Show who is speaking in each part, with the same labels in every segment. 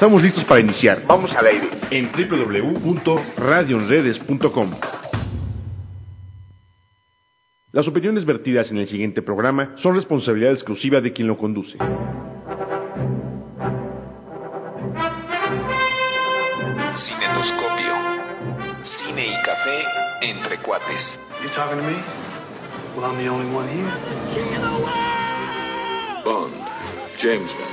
Speaker 1: Estamos listos para iniciar
Speaker 2: Vamos al aire.
Speaker 1: en www.radioenredes.com. Las opiniones vertidas en el siguiente programa son responsabilidad exclusiva de quien lo conduce.
Speaker 3: Cinetoscopio. Cine y café entre cuates.
Speaker 4: You talking to me? Well, I'm the only one here.
Speaker 3: Bond. James Bond.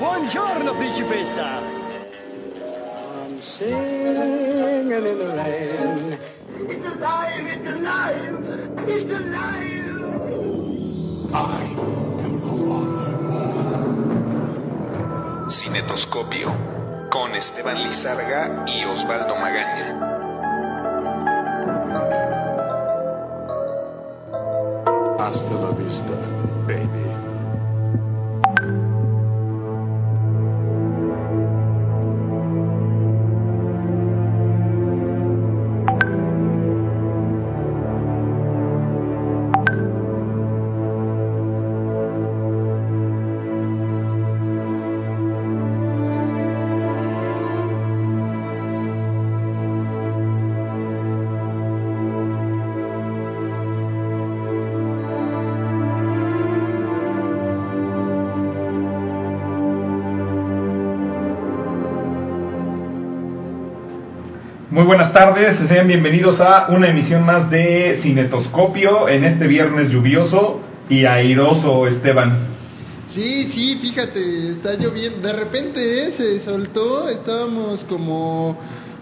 Speaker 5: Buongiorno, principessa! I'm singing in the rain. It's alive, it's alive, it's alive!
Speaker 3: Cinetoscopio. Con Esteban Lizarga y Osvaldo Magaña.
Speaker 4: Hasta la vista, baby.
Speaker 6: Muy buenas tardes, sean bienvenidos a una emisión más de Cinetoscopio en este viernes lluvioso y airoso, Esteban.
Speaker 7: Sí, sí, fíjate, está lloviendo. De repente eh, se soltó, estábamos como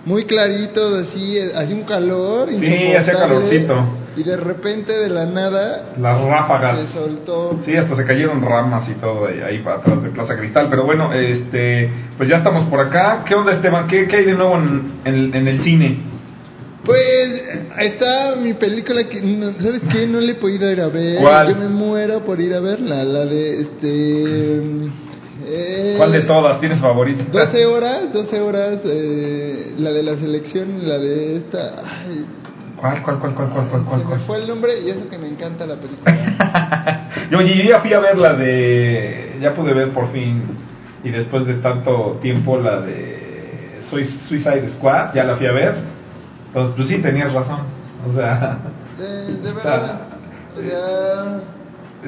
Speaker 7: muy claritos, así, eh, hacía un calor.
Speaker 6: Sí, hacía calorcito.
Speaker 7: Y de repente, de la nada,
Speaker 6: Las ráfagas.
Speaker 7: se soltó.
Speaker 6: Sí, hasta se cayeron ramas y todo ahí, ahí para atrás de Plaza Cristal. Pero bueno, este, pues ya estamos por acá. ¿Qué onda, Esteban? ¿Qué, qué hay de nuevo en, en- en el cine?
Speaker 7: Pues está mi película que, no- ¿sabes qué? No le he podido ir a ver.
Speaker 6: ¿Cuál?
Speaker 7: Yo me muero por ir a verla, la de este. eh,
Speaker 6: ¿Cuál de todas tienes favorita?
Speaker 7: 12 horas, 12 horas, eh, la de la selección, la de esta. Ay,
Speaker 6: ¿Cuál, cuál, cuál, cuál, cuál, cuál, cuál?
Speaker 7: se me fue el nombre y eso que me encanta la película.
Speaker 6: yo, yo ya fui a ver la de. Ya pude ver por fin. Y después de tanto tiempo, la de Sui- Suicide Squad, ya la fui a ver. Entonces, pues sí, tenías razón. O sea.
Speaker 7: De, de verdad. Sea,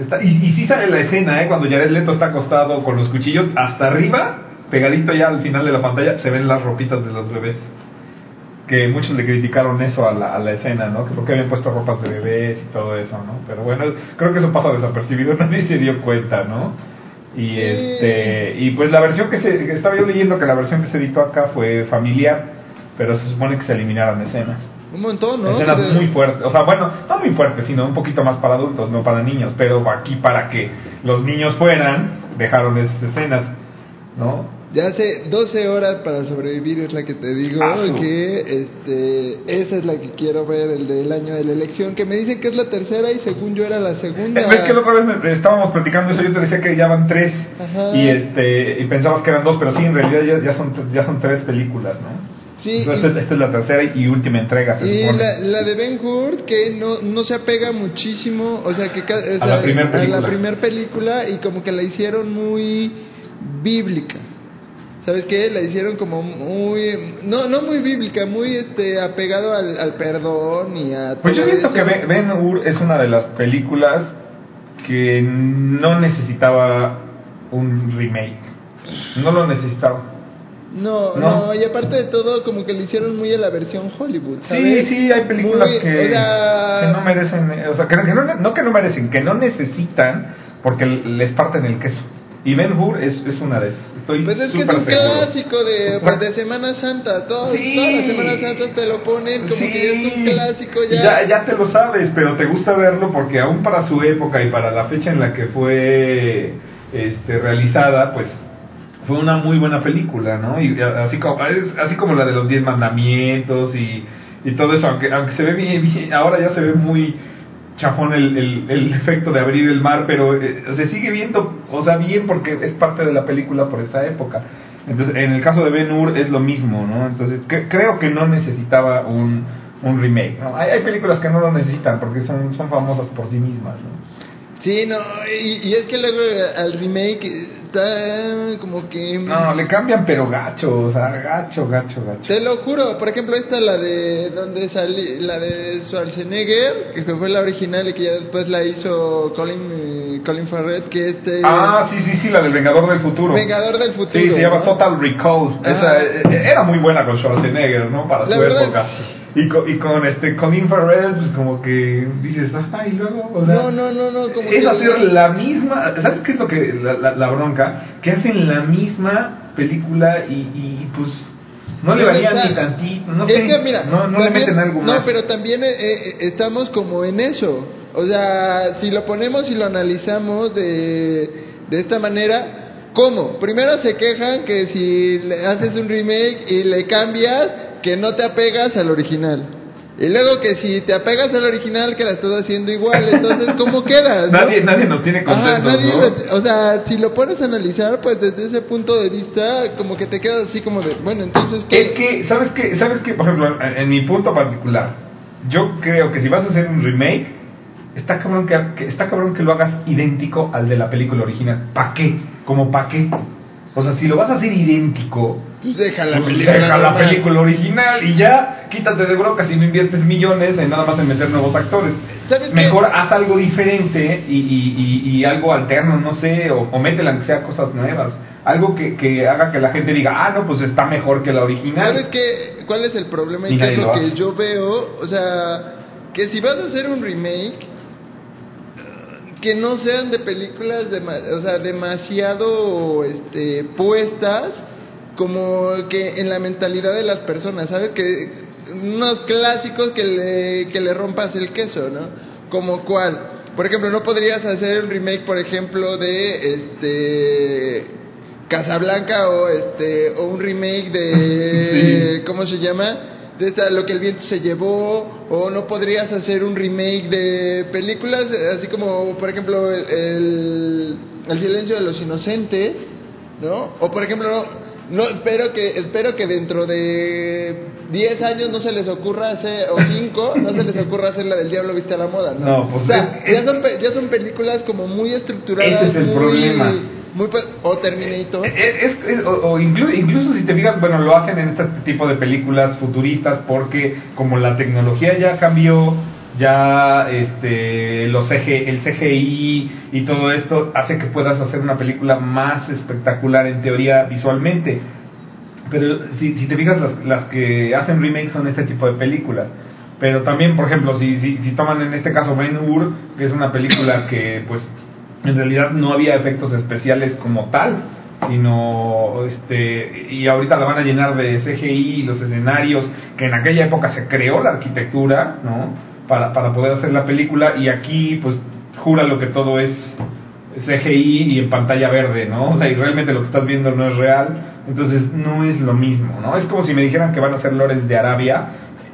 Speaker 6: Está, y, y sí sale la escena, ¿eh? Cuando Jared Leto está acostado con los cuchillos hasta arriba, pegadito ya al final de la pantalla, se ven las ropitas de los bebés. Que muchos le criticaron eso a la, a la escena, ¿no? Que porque habían puesto ropas de bebés y todo eso, ¿no? Pero bueno, creo que eso pasa desapercibido, nadie se dio cuenta, ¿no? Y este y pues la versión que se estaba yo leyendo que la versión que se editó acá fue familiar, pero se supone que se eliminaron escenas.
Speaker 7: un montón, ¿no?
Speaker 6: Escenas muy fuertes, o sea, bueno, no muy fuertes, sino un poquito más para adultos, no para niños, pero aquí para que los niños fueran, dejaron esas escenas, ¿no?
Speaker 7: Ya hace 12 horas para sobrevivir es la que te digo
Speaker 6: Ah,
Speaker 7: que este esa es la que quiero ver el del año de la elección que me dicen que es la tercera y según yo era la segunda.
Speaker 6: ¿Ves que la otra vez me- estábamos platicando eso? Yo te decía que ya van tres
Speaker 7: Ajá.
Speaker 6: y este y pensabas que eran dos, pero sí, en realidad ya, ya son ya son tres películas, ¿no?
Speaker 7: Sí,
Speaker 6: Entonces,
Speaker 7: y-
Speaker 6: esta, es la tercera y última entrega, se
Speaker 7: Y la, la de Ben Hur, que no, no se apega muchísimo, o sea, que o
Speaker 6: A
Speaker 7: sea,
Speaker 6: la primer película.
Speaker 7: a la primer película y como que la hicieron muy bíblica. ¿Sabes qué? La hicieron como muy, no, no muy bíblica, muy este apegado al, al perdón y a
Speaker 6: Pues yo siento
Speaker 7: eso.
Speaker 6: que Ben- Hur es una de las películas que no necesitaba un remake. No lo necesitaba.
Speaker 7: No,
Speaker 6: ¿No?
Speaker 7: no, y aparte de todo, como que le hicieron muy a la versión Hollywood,
Speaker 6: Sí,
Speaker 7: ¿sabes?
Speaker 6: sí, hay películas
Speaker 7: Muy-
Speaker 6: que, que no merecen, o sea, que, que no, no que no merecen, que no necesitan porque les parten el queso. Y Ben Hur es, es una de esas. Estoy
Speaker 7: Pues es que es un
Speaker 6: seguro.
Speaker 7: clásico de, pues, de Semana Santa. Todo,
Speaker 6: Sí.
Speaker 7: Todas las Semanas Santas te lo ponen como
Speaker 6: Sí.
Speaker 7: que es un clásico ya.
Speaker 6: ya. Ya te lo sabes, pero te gusta verlo porque aún para su época y para la fecha en la que fue este, realizada, pues fue una muy buena película, ¿no? Y así como, es así como la de los Diez Mandamientos y, y todo eso, aunque, aunque se ve bien, bien- ahora ya se ve muy chafón el, el, el efecto de abrir el mar, pero eh, se sigue viendo, o sea, bien porque es parte de la película por esa época. Entonces, en el caso de Ben Hur es lo mismo, ¿no? Entonces, cre- creo que no necesitaba un, un remake, ¿no? Hay, hay películas que no lo necesitan porque son, son famosas por sí mismas.
Speaker 7: Sí, no, y, y es que luego al remake está como que...
Speaker 6: No, le cambian pero gacho, o sea, gacho, gacho, gacho.
Speaker 7: Te lo juro, por ejemplo, esta la de donde salí, la de Schwarzenegger, que fue la original y que ya después la hizo Colin, eh, Colin Farrell, que este
Speaker 6: Ah, sí, sí, sí, la del Vengador del Futuro.
Speaker 7: Vengador del Futuro.
Speaker 6: Sí, se llama
Speaker 7: ¿no?
Speaker 6: Total Recall.
Speaker 7: Ajá.
Speaker 6: Esa, eh, era muy buena con Schwarzenegger, ¿no? Para
Speaker 7: La
Speaker 6: su
Speaker 7: verdad,
Speaker 6: época.
Speaker 7: sí.
Speaker 6: Y con, y con este Colin Farrell, pues como que dices, ay, luego, o sea,
Speaker 7: No, no, no, no, como
Speaker 6: es
Speaker 7: que-
Speaker 6: hacer la misma, ¿sabes qué es lo que la, la, la bronca? Que hacen la misma película y, y pues no le
Speaker 7: No
Speaker 6: varían ni tantito, no
Speaker 7: es
Speaker 6: sé,
Speaker 7: que mira,
Speaker 6: no, no le meten algo
Speaker 7: no,
Speaker 6: más.
Speaker 7: pero también eh, eh, estamos como en eso. O sea, si lo ponemos y lo analizamos de, de esta manera, ¿cómo? Primero se quejan que si le haces un remake y le cambias, que no te apegas al original. Y luego que si te apegas al original, que la estás haciendo igual, entonces, ¿cómo quedas? no?
Speaker 6: Nadie, nadie nos tiene
Speaker 7: Ajá,
Speaker 6: contentos,
Speaker 7: nadie
Speaker 6: ¿no?
Speaker 7: lo- o sea, si lo pones a analizar, pues desde ese punto de vista, como que te quedas así como de, bueno, entonces, ¿qué?
Speaker 6: Es que, ¿sabes qué? ¿Sabes qué? Por ejemplo, en, en mi punto particular, yo creo que si vas a hacer un remake, está cabrón que, que- está cabrón que lo hagas idéntico al de la película original. ¿Para qué? ¿Como para qué? O sea, si lo vas a hacer idéntico,
Speaker 7: Pues deja la
Speaker 6: pues
Speaker 7: película.
Speaker 6: deja la
Speaker 7: normal.
Speaker 6: película original y ya quítate de brocas y no inviertes millones en nada más en meter nuevos actores. Mejor haz algo diferente y, y, y, y algo alterno, no sé, o, o métela aunque sea cosas nuevas. Algo que, que haga que la gente diga, ah, no, pues está mejor que la original.
Speaker 7: ¿Sabes qué? ¿Cuál es el problema?
Speaker 6: Y nadie
Speaker 7: es lo que yo veo, o sea, que si vas a hacer un remake, que no sean de películas, dema- o sea, demasiado este, puestas como que en la mentalidad de las personas, ¿sabes? Que unos clásicos que le, que le rompas el queso, ¿no? Como cuál. Por ejemplo, no podrías hacer un remake, por ejemplo, de este Casablanca o este o un remake de ¿cómo se llama? De esta, lo que el viento se llevó o no podrías hacer un remake de películas así como por ejemplo el, el, El silencio de los inocentes, ¿no? O por ejemplo no, no espero que espero que dentro de 10 años no se les ocurra hacer o 5 no se les ocurra hacer la del diablo viste a la moda, ¿no?
Speaker 6: No, pues
Speaker 7: o sea,
Speaker 6: es-
Speaker 7: ya son ya son películas como muy estructuradas,
Speaker 6: Ese es el
Speaker 7: muy
Speaker 6: problema.
Speaker 7: Muy pa- o Terminator.
Speaker 6: Es, es- es- o, o inclu- incluso si te fijas, bueno, lo hacen en este tipo de películas futuristas porque como la tecnología ya cambió, ya este los CG, el CGI y todo esto hace que puedas hacer una película más espectacular en teoría visualmente. Pero si, si te fijas, las, las que hacen remakes son este tipo de películas. Pero también, por ejemplo, si, si, si toman en este caso Ben Hur, que es una película que pues en realidad no había efectos especiales como tal, sino este y ahorita la van a llenar de CGI y los escenarios, que en aquella época se creó la arquitectura, ¿no? Para, para poder hacer la película y aquí pues jura lo que todo es CGI y en pantalla verde, ¿no? O sea, y realmente lo que estás viendo no es real, entonces no es lo mismo, ¿no? Es como si me dijeran que van a hacer Lores de Arabia,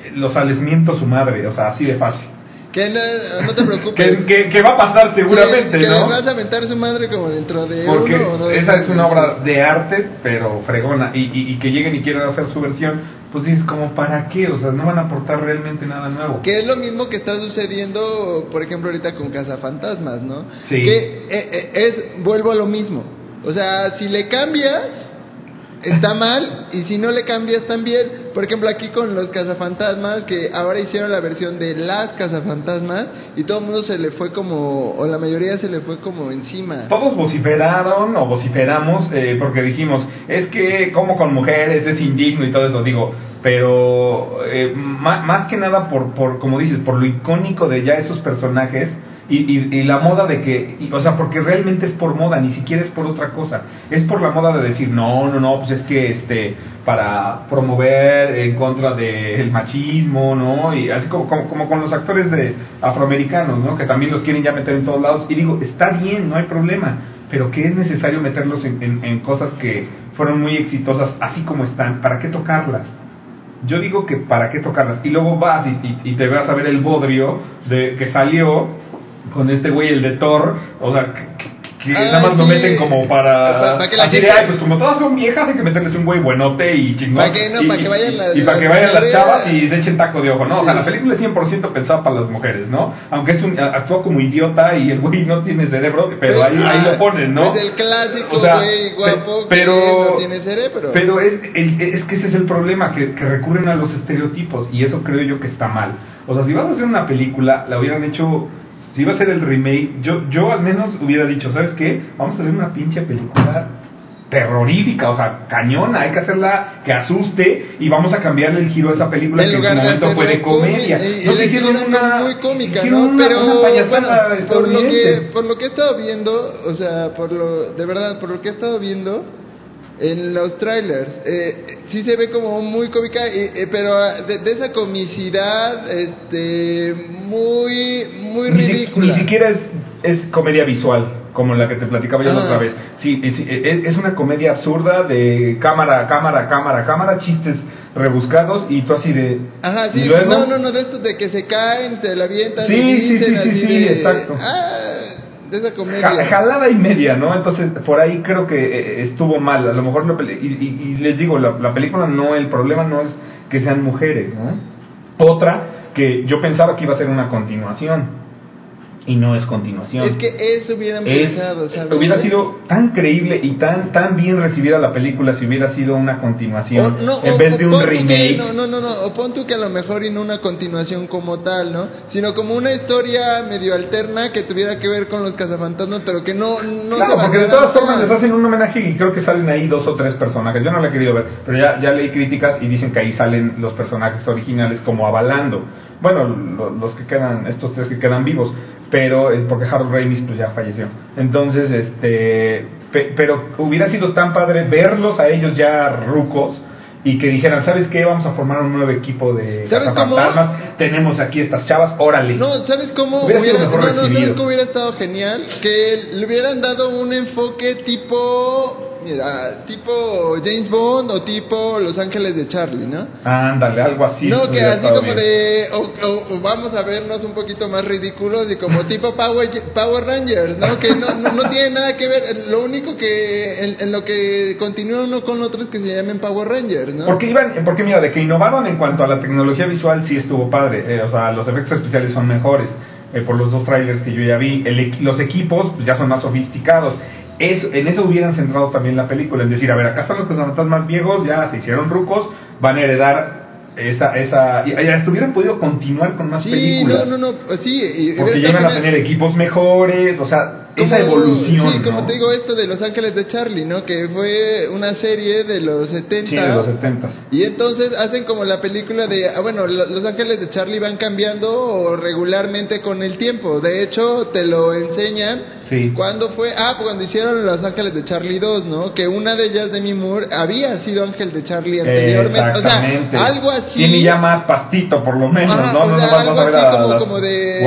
Speaker 6: eh, los sales miento su madre, o sea, así de fácil.
Speaker 7: Que no, no te preocupes.
Speaker 6: Que, que, que va a pasar seguramente,
Speaker 7: que,
Speaker 6: ¿no?
Speaker 7: vas a mentar su madre como dentro de
Speaker 6: Porque
Speaker 7: uno o dos
Speaker 6: esa es una obra de arte, pero fregona, y, y, y que lleguen y quieran hacer su versión, pues dices, como para qué? O sea, no van a aportar realmente nada nuevo.
Speaker 7: Que es lo mismo que está sucediendo, por ejemplo, ahorita con Cazafantasmas, ¿no?
Speaker 6: Sí.
Speaker 7: Que eh, eh, es, vuelvo a lo mismo. O sea, si le cambias, está mal, y si no le cambias también. Por ejemplo, aquí con los Cazafantasmas, que ahora hicieron la versión de las Cazafantasmas, y todo el mundo se le fue como, o la mayoría se le fue como encima.
Speaker 6: Todos vociferaron o vociferamos eh, porque dijimos, es que como con mujeres es indigno y todo eso, digo, pero eh, ma- más que nada por, por, como dices, por lo icónico de ya esos personajes Y, y, la moda de que, o sea, porque realmente es por moda, ni siquiera es por otra cosa. Es por la moda de decir, no, no, no, pues es que este, para promover en contra del machismo, ¿no? Y así como, como, con los actores de afroamericanos, ¿no? Que también los quieren ya meter en todos lados. Y digo, está bien, no hay problema, pero que es necesario meterlos en, en, en cosas que fueron muy exitosas así como están. ¿Para qué tocarlas? Yo digo que para qué tocarlas. Y luego vas y- y te vas a ver el bodrio de que salió con este güey, el de Thor. O sea, que,
Speaker 7: Ay,
Speaker 6: nada más lo meten como para.
Speaker 7: Que la
Speaker 6: así de, "Ay, pues como todas son viejas, hay que meterles un güey buenote y chingón.
Speaker 7: Pa' que no,
Speaker 6: y,
Speaker 7: pa' que vayan las-
Speaker 6: y para que vayan las chavas y se echen taco de ojo. No, o sea, la película es 100% pensada para las mujeres, ¿no? Aunque es un, actúa como idiota y el güey no tiene cerebro, pero ahí, ahí lo ponen, ¿no?
Speaker 7: Es el clásico
Speaker 6: O sea,
Speaker 7: güey guapo
Speaker 6: pe- pero,
Speaker 7: que no tiene cerebro.
Speaker 6: Pero es, el- es que ese es el problema, que, que recurren a los estereotipos y eso creo yo que está mal. O sea, si vas a hacer una película, la hubieran hecho, si iba a ser el remake, yo, yo al menos hubiera dicho, ¿sabes qué? Vamos a hacer una pinche película terrorífica, o sea, cañona, hay que hacerla que asuste y vamos a cambiarle el giro a esa película que en su momento fue de comedia.
Speaker 7: y-
Speaker 6: No hicieron una
Speaker 7: muy cómica, ¿no?
Speaker 6: una-
Speaker 7: Pero
Speaker 6: una
Speaker 7: bueno, por lo que por lo que he estado viendo, o sea, por lo de verdad, por lo que he estado viendo en los trailers, eh, sí se ve como muy cómica, y- eh, pero ah, de, de esa comicidad, este, muy muy
Speaker 6: ni, si-
Speaker 7: ridícula.
Speaker 6: ni siquiera es, es comedia visual, como la que te platicaba yo la
Speaker 7: Ah.
Speaker 6: otra vez. Sí, es, es- una comedia absurda de cámara, cámara, cámara, cámara, chistes rebuscados y tú así de...
Speaker 7: Ajá, sí,
Speaker 6: y luego,
Speaker 7: no, no, no, de estos de que se caen, se la avientan
Speaker 6: Sí,
Speaker 7: y
Speaker 6: sí,
Speaker 7: dicen
Speaker 6: sí, sí,
Speaker 7: así
Speaker 6: sí,
Speaker 7: de,
Speaker 6: exacto.
Speaker 7: ah,
Speaker 6: jalada y media, ¿no? Entonces, por ahí creo que eh, estuvo mal. A lo mejor, la peli- y, y- y les digo, la, la película no, el problema no es que sean mujeres, ¿no? Otra, que yo pensaba que iba a ser una continuación. Y no es continuación.
Speaker 7: Es que eso hubieran
Speaker 6: Es-
Speaker 7: pensado, ¿sabes?
Speaker 6: hubiera sido tan creíble y tan tan bien recibida la película si hubiera sido una continuación
Speaker 7: O- no,
Speaker 6: en
Speaker 7: o-
Speaker 6: vez
Speaker 7: o
Speaker 6: de un
Speaker 7: tú que-
Speaker 6: remake.
Speaker 7: no, no, no, no, o pon tú que a lo mejor y no una continuación como tal, ¿no? Sino como una historia medio alterna que tuviera que ver con los cazafantasmas, pero que no, no
Speaker 6: claro,
Speaker 7: se
Speaker 6: porque de todas formas les hacen un homenaje y creo que salen ahí dos o tres personajes. Yo no la he querido ver, pero ya, ya leí críticas y dicen que ahí salen los personajes originales como avalando. Bueno, lo- los que quedan, estos tres que quedan vivos, pero porque Harold Ramis pues ya falleció. Entonces, este, pe- pero hubiera sido tan padre verlos a ellos ya rucos y que dijeran, ¿sabes qué? Vamos a formar un nuevo equipo de
Speaker 7: ¿Sabes cómo?
Speaker 6: Tenemos aquí estas chavas, órale.
Speaker 7: No, ¿sabes cómo
Speaker 6: Hubiera sido
Speaker 7: hubiera,
Speaker 6: mejor
Speaker 7: no, no, ¿sabes cómo hubiera estado genial? Que le hubieran dado un enfoque tipo, mira, tipo James Bond o tipo Los Ángeles de Charlie, ¿no?
Speaker 6: Ándale, algo así.
Speaker 7: no, que así como
Speaker 6: bien.
Speaker 7: de, o, o- o vamos a vernos un poquito más ridículos y como tipo Power, Power Rangers, ¿no? Que no, no, no tiene nada que ver, lo único que, en, en lo que continúa uno con otro es que se llamen Power Rangers, ¿no?
Speaker 6: Porque iban, porque mira, de que innovaron en cuanto a la tecnología visual sí estuvo padre, eh, o sea, los efectos especiales son mejores, eh, por los dos trailers que yo ya vi, El los equipos pues, ya son más sofisticados. Es, en eso hubieran centrado también la película, en decir, a ver, acá están los cazafantasmas más viejos, ya se hicieron rucos, van a heredar esa, esa, y ya estuvieran podido continuar con más
Speaker 7: sí,
Speaker 6: películas.
Speaker 7: no, no, no, sí, y
Speaker 6: Porque
Speaker 7: hubiera
Speaker 6: llegan a tener equipos mejores, o sea, esa
Speaker 7: Como-
Speaker 6: evolución.
Speaker 7: Sí, como
Speaker 6: ¿no?
Speaker 7: te digo, esto de Los Ángeles de Charlie, ¿no? Que fue una serie de los 70.
Speaker 6: Sí, de los 70.
Speaker 7: Y entonces hacen como la película de, ah, bueno, lo- Los Ángeles de Charlie van cambiando regularmente con el tiempo. De hecho, te lo enseñan.
Speaker 6: Sí.
Speaker 7: ¿Cuándo fue? Ah, cuando hicieron Los Ángeles de Charlie 2, ¿no? Que una de ellas, Demi Moore, había sido Ángel de Charlie anteriormente. O sea, algo así.
Speaker 6: Tiene ya más pastito, por lo menos,
Speaker 7: Ajá,
Speaker 6: ¿no?
Speaker 7: o
Speaker 6: no
Speaker 7: sea,
Speaker 6: nos
Speaker 7: algo
Speaker 6: vamos a ver
Speaker 7: así
Speaker 6: a
Speaker 7: como,
Speaker 6: las
Speaker 7: como de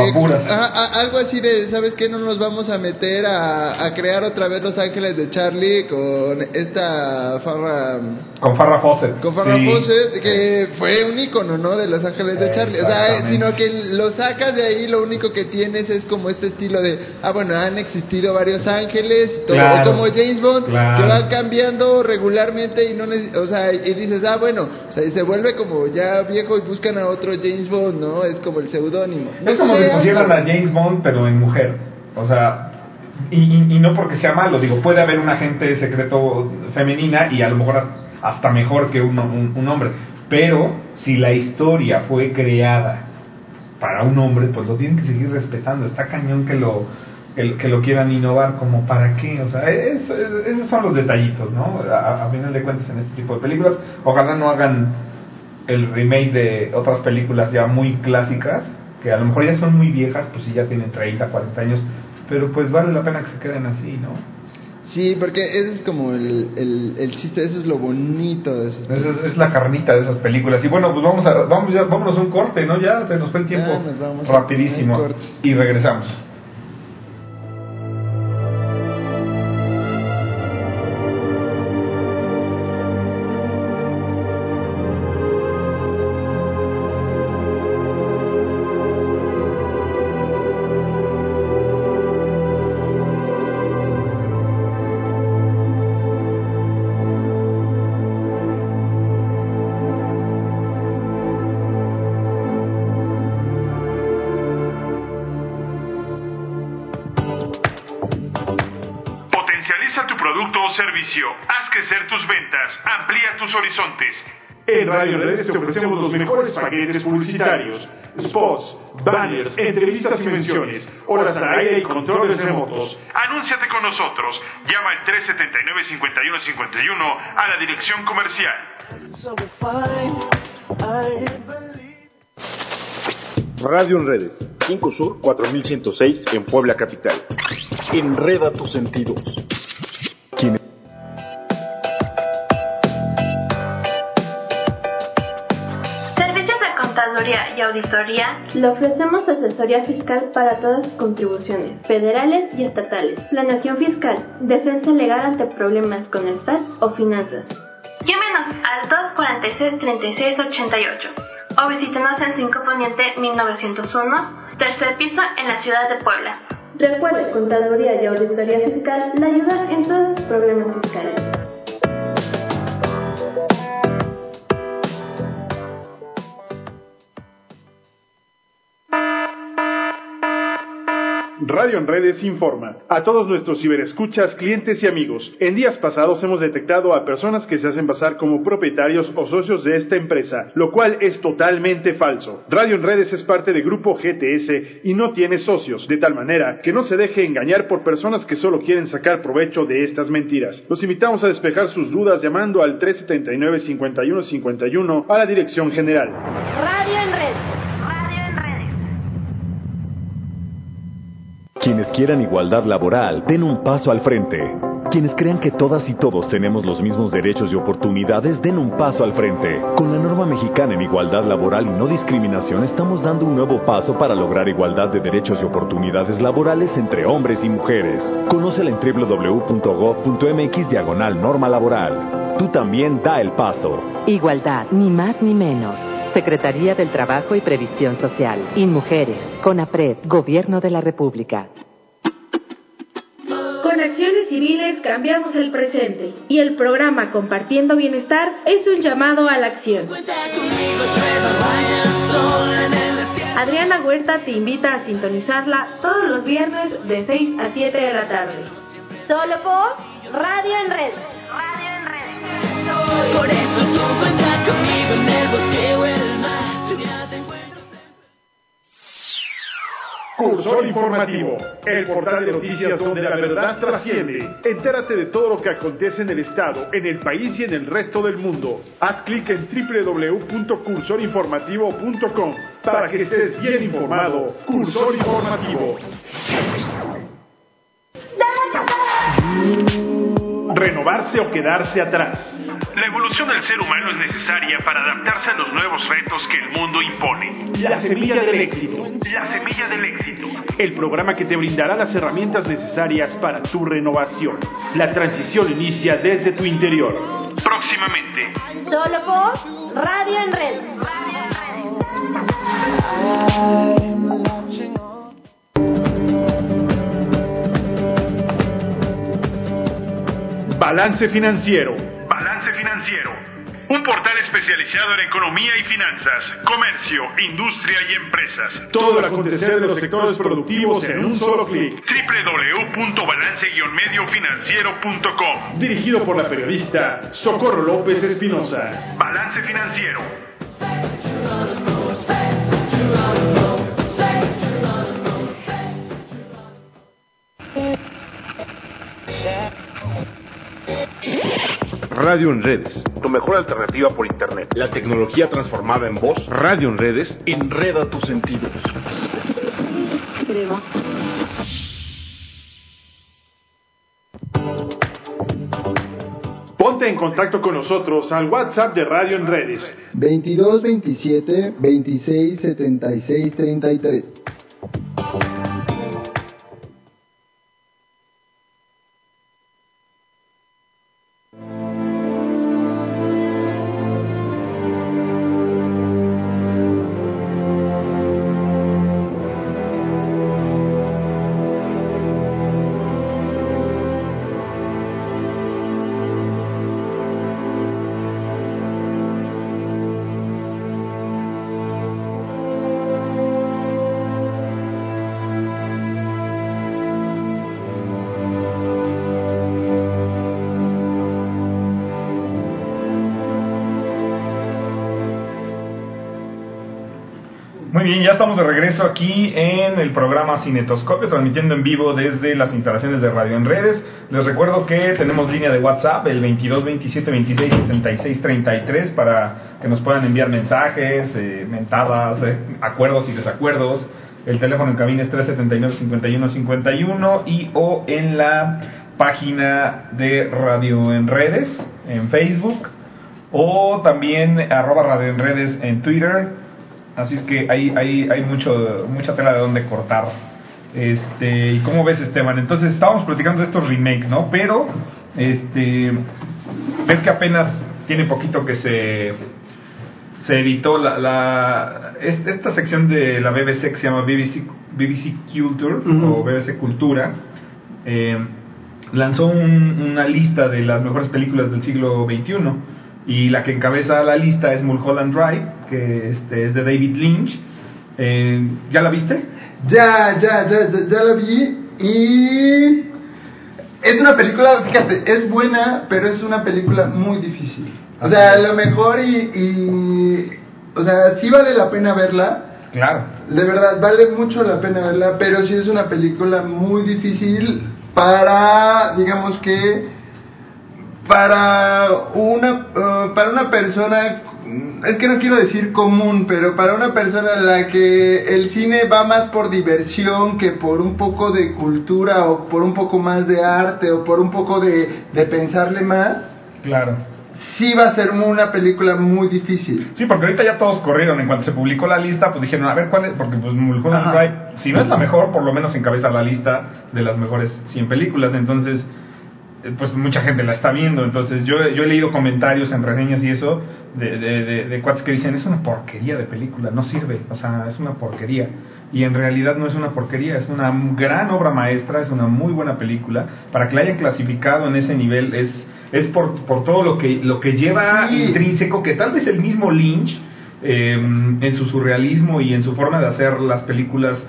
Speaker 7: ajá, algo así de sabes qué no nos vamos a meter a, a crear otra vez los ángeles de Charlie con esta Farrah
Speaker 6: Con Farrah Fawcett.
Speaker 7: con Farrah
Speaker 6: Sí.
Speaker 7: Fawcett que fue un icono no de los ángeles de Charlie o sea
Speaker 6: Exactamente.
Speaker 7: sino que lo sacas de ahí lo único que tienes es como este estilo de ah bueno han existido varios ángeles todo,
Speaker 6: Claro,
Speaker 7: como James Bond
Speaker 6: claro.
Speaker 7: que van cambiando regularmente y no o sea y dices ah bueno o sea, y se vuelve como ya viejo y buscan a otro James Bond no es como el seudónimo no
Speaker 6: Es como si pusieran a James Bond, pero en mujer. O sea, y, no porque sea malo, digo, puede haber un agente secreto femenina y a lo mejor hasta mejor que un, un- un hombre. Pero si la historia fue creada para un hombre, pues lo tienen que seguir respetando. Está cañón que lo, que, lo- quieran innovar, como para qué. O sea, es- es- esos son los detallitos, ¿no? A, a final de cuentas, en este tipo de películas, ojalá no hagan el remake de otras películas ya muy clásicas que a lo mejor ya son muy viejas, pues sí ya tienen 30, 40 años, pero pues vale la pena que se queden así, ¿no?
Speaker 7: Sí, porque ese es como el, el, el chiste, eso es lo bonito de esas
Speaker 6: Esa es, es la carnita de esas películas. Y bueno, pues vamos a, vamos ya, vámonos a un corte, ¿no? Ya se nos fue el tiempo
Speaker 7: Ya nos vamos a
Speaker 6: rapidísimo. Y regresamos.
Speaker 1: Radio Redes te ofrecemos los mejores paquetes publicitarios, spots, banners, entrevistas y menciones, horas al aire y controles remotos.
Speaker 2: Anúnciate con nosotros. Llama al 379-5151 a la dirección comercial.
Speaker 1: Radio en Redes, 5 Sur 4106 en Puebla Capital.
Speaker 4: Enreda tus sentidos.
Speaker 8: Auditoría. Le ofrecemos asesoría fiscal para todas sus contribuciones, federales y estatales, planeación fiscal, defensa legal ante problemas con el SAT o finanzas. Llámenos al 246-3688 o visítenos en 5 Poniente 1901, tercer piso en la ciudad de Puebla. Recuerde, Contaduría y Auditoría Fiscal le ayudan en todos sus problemas fiscales.
Speaker 1: Radio en Redes informa a todos nuestros ciberescuchas, clientes y amigos. En días pasados hemos detectado a personas que se hacen pasar como propietarios o socios de esta empresa, lo cual es totalmente falso. Radio en Redes es parte de Grupo GTS y no tiene socios, de tal manera que no se deje engañar por personas que solo quieren sacar provecho de estas mentiras. Los invitamos a despejar sus dudas llamando al 379-5151 a la dirección general.
Speaker 8: Radio en Redes.
Speaker 9: Quienes quieran igualdad laboral, den un paso al frente. Quienes crean que todas y todos tenemos los mismos derechos y oportunidades, den un paso al frente. Con la norma mexicana en igualdad laboral y no discriminación, estamos dando un nuevo paso para lograr igualdad de derechos y oportunidades laborales entre hombres y mujeres. Conócela en www.gov.mx diagonal norma laboral. Tú también da el paso.
Speaker 10: Igualdad, ni más ni menos. Secretaría del Trabajo y Previsión Social. InMujeres. CONAPRED. Gobierno de la República.
Speaker 8: Con acciones civiles cambiamos el presente y el programa Compartiendo Bienestar es un llamado a la acción. Adriana Huerta te invita a sintonizarla todos los viernes de 6 a 7 de la tarde. Solo por Radio en Red. Radio en Red.
Speaker 1: Cursor Informativo, el portal de noticias donde la verdad trasciende. Entérate de todo lo que acontece en el Estado, en el país y en el resto del mundo. Haz clic en www.cursorinformativo.com para que estés bien informado. Cursor Informativo. Renovarse o quedarse atrás.
Speaker 2: La evolución del ser humano es necesaria para adaptarse a los nuevos retos que el mundo impone.
Speaker 1: La semilla del éxito.
Speaker 2: La semilla del éxito.
Speaker 1: El programa que te brindará las herramientas necesarias para tu renovación. La transición inicia desde tu interior.
Speaker 2: Próximamente.
Speaker 8: Solo por Radio en Red.
Speaker 1: Balance financiero.
Speaker 2: Balance financiero. Un portal especializado en economía y finanzas, comercio, industria y empresas.
Speaker 1: Todo el acontecer de los sectores productivos en un solo clic.
Speaker 2: www.balance-mediofinanciero.com
Speaker 1: Dirigido por la periodista Socorro López Espinosa.
Speaker 2: Balance financiero.
Speaker 11: Radio en Redes, tu mejor alternativa por Internet. La tecnología transformada en voz. Radio en Redes.
Speaker 4: Enreda tus sentidos.
Speaker 1: Ponte en contacto con nosotros al WhatsApp de Radio en Redes.
Speaker 7: 22 27 26 76 33.
Speaker 6: Estamos de regreso aquí en el programa Cinetoscopio, transmitiendo en vivo desde las instalaciones de Radio en Redes. Les recuerdo que tenemos línea de WhatsApp, el 22 27 26 76 33, para que nos puedan enviar mensajes, eh, mentadas, eh, acuerdos y desacuerdos. El teléfono en cabina es 379 51 51 y o en la página de Radio en Redes, en Facebook, o también arroba Radio en Redes en Twitter. Así es que hay, hay, hay mucho, mucha tela de donde cortar. Este, ¿Y cómo ves, Esteban? Entonces, estábamos platicando de estos remakes, ¿no? Pero, este, ves que apenas tiene poquito que se, se editó la, la es- esta sección de la BBC que se llama BBC, BBC Culture o BBC Cultura. eh, lanzó un- una lista de las mejores películas del siglo XXI y la que encabeza la lista es Mulholland Drive, que este, es de David Lynch. Eh, ¿Ya la viste?
Speaker 7: Ya, ya, ya, ya, ya la vi y es una película, fíjate, es buena, pero es una película muy difícil. O sea, a lo mejor y, y o sea, sí vale la pena verla.
Speaker 6: Claro.
Speaker 7: De verdad, vale mucho la pena verla, pero sí es una película muy difícil para, digamos que, para una, eh, para una persona, es que no quiero decir común, pero para una persona a la que el cine va más por diversión que por un poco de cultura o por un poco más de arte o por un poco de, de pensarle más,
Speaker 6: Claro.
Speaker 7: sí va a ser una película muy difícil.
Speaker 6: Sí, porque ahorita ya todos corrieron. En cuanto se publicó la lista, pues dijeron, a ver cuál es, porque pues Mulholland. Drive, si no es la mejor, por lo menos encabeza la lista de las mejores 100 películas. Entonces, pues mucha gente la está viendo. Entonces, yo, yo he leído comentarios en reseñas y eso de, de, de, de cuates que dicen, es una porquería de película, no sirve, o sea, es una porquería. Y en realidad no es una porquería, es una gran obra maestra, es una muy buena película. Para que la hayan clasificado en ese nivel es, es por, por todo lo que, lo que lleva
Speaker 7: Sí.
Speaker 6: intrínseco, que tal vez el mismo Lynch, eh, en su surrealismo y en su forma de hacer las películas, eh,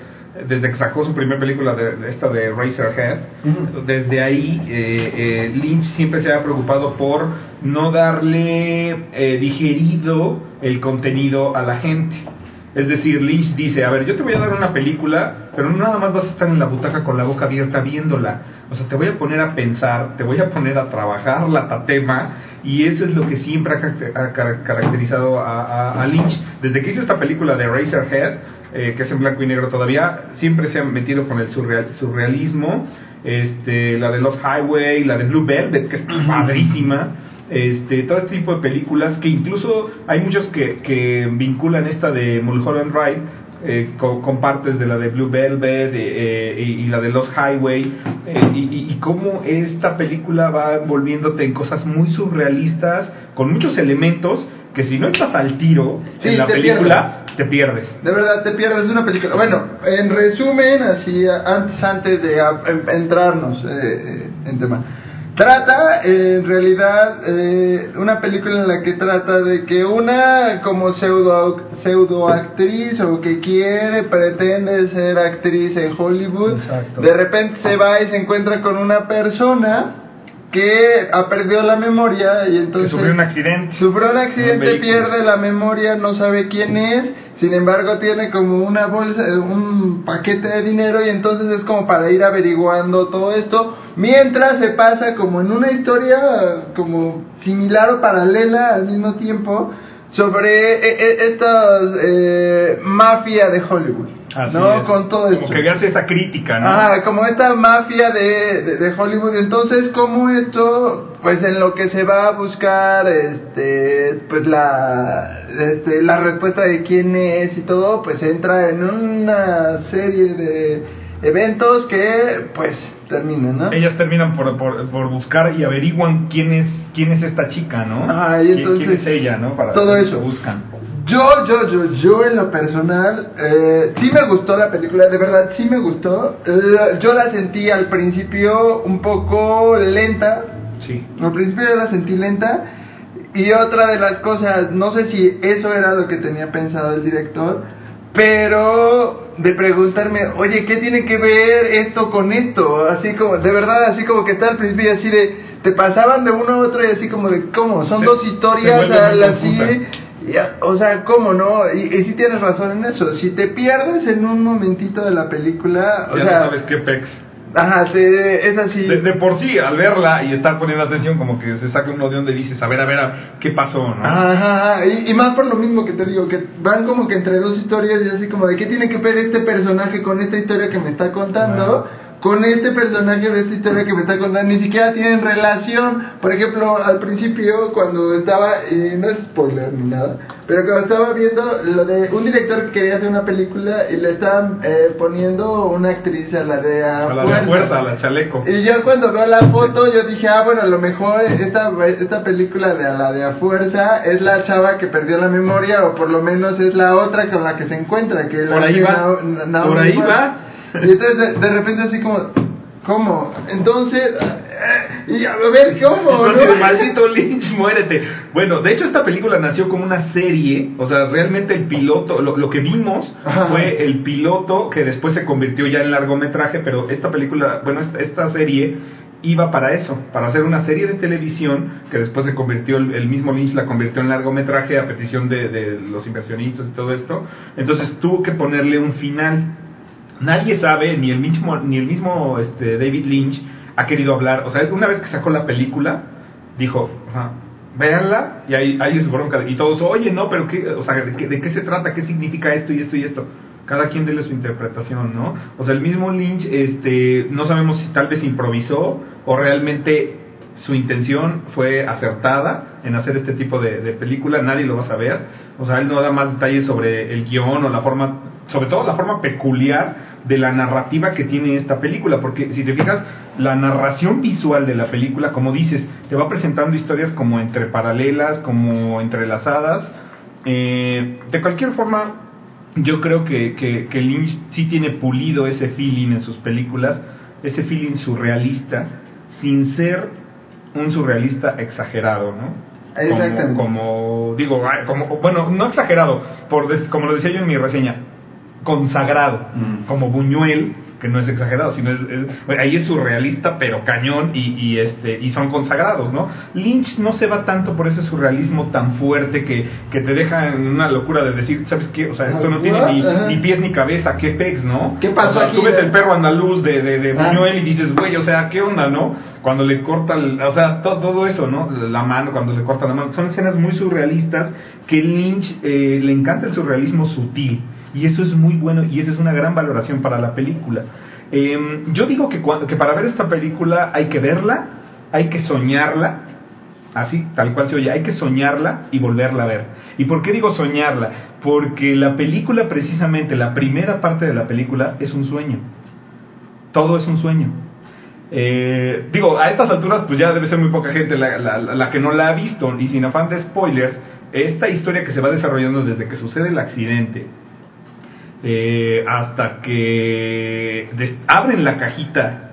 Speaker 6: desde que sacó su primera película, de, de esta de Razorhead, desde ahí eh, eh, Lynch siempre se ha preocupado por no darle eh, digerido el contenido a la gente. Es decir, Lynch dice, a ver, yo te voy a dar una película, pero no nada más vas a estar en la butaca con la boca abierta viéndola. O sea, te voy a poner a pensar, te voy a poner a trabajar la tatema, y eso es lo que siempre ha, caracter- ha car- caracterizado a, a- a Lynch. Desde que hizo esta película de Razorhead, eh, que es en blanco y negro todavía, siempre se han metido con el surreal- surrealismo, este, la de Lost Highway, la de Blue Velvet, que es padrísima este, todo este tipo de películas que incluso hay muchos que, que vinculan esta de Mulholland Drive eh, con, con partes de la de Blue Velvet eh, eh, y, y la de Lost Highway eh, y, y- y cómo esta película va envolviéndote en cosas muy surrealistas con muchos elementos que si no estás al tiro
Speaker 7: Sí,
Speaker 6: en la película te pierdes
Speaker 7: De verdad, te pierdes una película. Bueno, en resumen, así antes, antes de a- entrarnos eh, eh, en tema. Trata, eh, en realidad, eh, una película en la que trata de que una como pseudo, pseudo actriz o que quiere, pretende ser actriz en Hollywood,
Speaker 6: Exacto.
Speaker 7: de repente se va y se encuentra con una persona que ha perdido la memoria y entonces
Speaker 6: sufrió un accidente.
Speaker 7: Sufrió un accidente, pierde la memoria, no sabe quién es, sin embargo tiene como una bolsa, un paquete de dinero y entonces es como para ir averiguando todo esto, mientras se pasa como en una historia como similar o paralela al mismo tiempo sobre eh, eh, estas eh, mafia de Hollywood.
Speaker 6: Así
Speaker 7: ¿no?
Speaker 6: es.
Speaker 7: Con todo esto.
Speaker 6: Como que hace esa crítica, ¿no?
Speaker 7: Ah, como esta mafia de, de, de Hollywood. Entonces, como esto, pues en lo que se va a buscar, este, pues la, este, la respuesta de quién es y todo, pues entra en una serie de eventos que, pues, terminan, ¿no?
Speaker 6: Ellas terminan por, por, por buscar y averiguan quién es quién es esta chica, ¿no?
Speaker 7: Ah, y
Speaker 6: ¿Quién-
Speaker 7: entonces,
Speaker 6: ¿Quién es ella, no? Para
Speaker 7: todo eso.
Speaker 6: buscan.
Speaker 7: Yo, yo, yo, yo en lo personal, eh, sí me gustó la película, de verdad sí me gustó. Eh, yo la sentí al principio un poco lenta,
Speaker 6: Sí.
Speaker 7: al principio yo la sentí lenta. Y otra de las cosas, no sé si eso era lo que tenía pensado el director, pero de preguntarme, oye, ¿qué tiene que ver esto con esto? Así como, de verdad, así como que está al principio así de, te pasaban de uno a otro y así como de, ¿cómo? Son
Speaker 6: Se-
Speaker 7: dos historias así. o sea, ¿cómo no? Y, y sí tienes razón en eso. Si te pierdes en un momentito de la película, o
Speaker 6: ya
Speaker 7: sea,
Speaker 6: no sabes qué pex.
Speaker 7: ajá, te- es así.
Speaker 6: De, de por sí, al verla y estar poniendo atención, como que se saca uno de donde dices, a ver, a ver, a- ¿qué pasó, no?
Speaker 7: Ajá, y, y más por lo mismo que te digo, que van como que entre dos historias y así como de qué tiene que ver este personaje con esta historia que me está contando, con este personaje de esta historia que me está contando, ni siquiera tienen relación. Por ejemplo, al principio cuando estaba, y no es spoiler ni nada, pero cuando estaba viendo lo de un director que quería hacer una película y le estaban eh, poniendo una actriz a la de a
Speaker 6: A la de fuerza, a la chaleco.
Speaker 7: y yo cuando veo la foto, yo dije, ah, bueno, a lo mejor esta, esta película de la de a fuerza es la chava que perdió la memoria o por lo menos es la otra con la que se encuentra, que
Speaker 6: Por
Speaker 7: la
Speaker 6: ahí
Speaker 7: hace
Speaker 6: va.
Speaker 7: Na-
Speaker 6: Por ahí va.
Speaker 7: Y entonces de, de repente así como, ¿cómo? Entonces, eh, y a ver, ¿cómo?
Speaker 6: Entonces,
Speaker 7: no?
Speaker 6: maldito Lynch, muérete. Bueno, de hecho esta película nació como una serie, o sea, realmente el piloto, lo, lo que vimos
Speaker 7: Ajá.
Speaker 6: fue el piloto que después se convirtió ya en largometraje, pero esta película, bueno, esta, esta serie iba para eso, para hacer una serie de televisión que después se convirtió, el, el mismo Lynch la convirtió en largometraje a petición de, de los inversionistas y todo esto. Entonces tuvo que ponerle un final. Nadie sabe, ni el mismo, ni el mismo este, David Lynch ha querido hablar. O sea, una vez que sacó la película, dijo, ajá, y ahí, ahí es bronca. Y todos, oye, no, pero qué, o sea, ¿de qué, ¿de qué se trata? ¿Qué significa esto y esto y esto? Cada quien dele su interpretación, ¿no? O sea, el mismo Lynch, este, no sabemos si tal vez improvisó o realmente su intención fue acertada en hacer este tipo de, de película, nadie lo va a saber. O sea, él no da más detalles sobre el guion o la forma, sobre todo la forma peculiar de la narrativa que tiene esta película, porque si te fijas, la narración visual de la película, como dices, te va presentando historias como entre paralelas, como entrelazadas. Eh, de cualquier forma, yo creo que, que, que Lynch sí tiene pulido ese feeling en sus películas, ese feeling surrealista, sin ser un surrealista exagerado, ¿no?
Speaker 7: Exactamente.
Speaker 6: Como, como digo, como, bueno, no exagerado, por des- como lo decía yo en mi reseña, consagrado, como Buñuel, que no es exagerado, sino es, es- ahí es surrealista, pero cañón, y, y este, y son consagrados, ¿no? Lynch no se va tanto por ese surrealismo tan fuerte que, que te deja en una locura de decir, ¿sabes qué? O sea, esto no tiene ni, ni pies ni cabeza, ¿qué pex, no?
Speaker 7: ¿Qué pasó
Speaker 6: O sea,
Speaker 7: aquí?
Speaker 6: Tú ves el perro andaluz de, de, de
Speaker 7: Ah.
Speaker 6: Buñuel y dices, güey, o sea, ¿qué onda, no? Cuando le corta, el- o sea, to- todo eso, ¿no? La mano, cuando le corta la mano. Son escenas muy surrealistas que Lynch eh, le encanta el surrealismo sutil. Y eso es muy bueno y esa es una gran valoración para la película. Eh, yo digo que, para ver esta película hay que verla, hay que soñarla, así, tal cual se oye, hay que soñarla y volverla a ver. ¿Y por qué digo soñarla? Porque la película, precisamente, la primera parte de la película es un sueño. Todo es un sueño. Eh, digo, a estas alturas, pues ya debe ser muy poca gente la- la- la que no la ha visto. Y sin afán de spoilers, esta historia que se va desarrollando desde que sucede el accidente eh, hasta que des- abren la cajita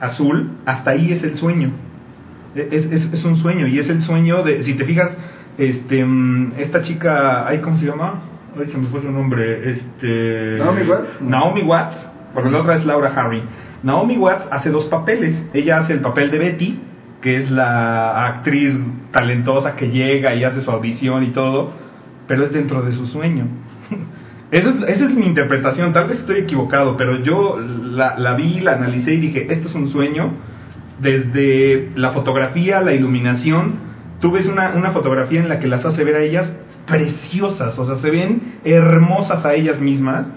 Speaker 6: azul, hasta ahí es el sueño. E- Es, es, es un sueño y es el sueño de, si te fijas, este, mm, esta chica, ay, ¿cómo se llama? Ay, se me fue su nombre, este...
Speaker 7: Naomi Watts.
Speaker 6: Naomi Watts, porque la otra es Laura Harry. Naomi Watts hace dos papeles. Ella hace el papel de Betty, que es la actriz talentosa que llega y hace su audición y todo, pero es dentro de su sueño. Esa es, esa es mi interpretación, tal vez estoy equivocado, pero yo la, la vi, la analicé y dije, esto es un sueño, desde la fotografía, la iluminación, tú ves una, una fotografía en la que las hace ver a ellas preciosas, o sea, se ven hermosas a ellas mismas.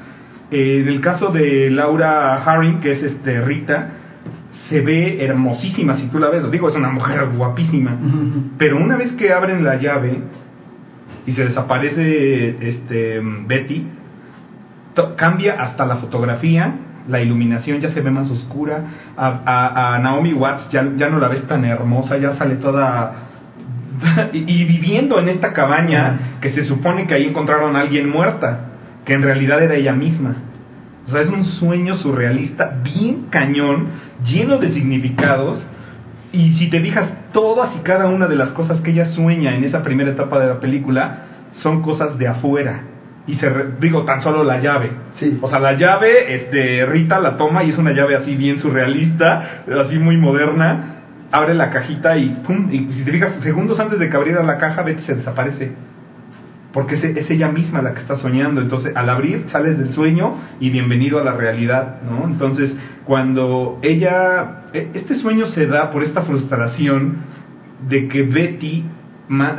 Speaker 6: Eh, en el caso de Laura Haring, que es este Rita, se ve hermosísima si tú la ves. Digo, es una mujer guapísima. Pero una vez que abren la llave y se desaparece este Betty, cambia hasta la fotografía, la iluminación ya se ve más oscura. A, a- a Naomi Watts ya, ya no la ves tan hermosa, ya sale toda. y, y viviendo en esta cabaña que se supone que ahí encontraron a alguien muerta, que en realidad era ella misma. O sea, es un sueño surrealista bien cañón, lleno de significados. Y si te fijas, todas y cada una de las cosas que ella sueña en esa primera etapa de la película son cosas de afuera. Y se re- digo, tan solo la llave. O sea, la llave, este, Rita la toma y es una llave así bien surrealista, así muy moderna. Abre la cajita y pum, y si te fijas, segundos antes de que abriera la caja, Betty se desaparece porque es, es ella misma la que está soñando. Entonces, al abrir, sales del sueño y bienvenido a la realidad, ¿no? Entonces, cuando ella, e- este sueño se da por esta frustración de que Betty,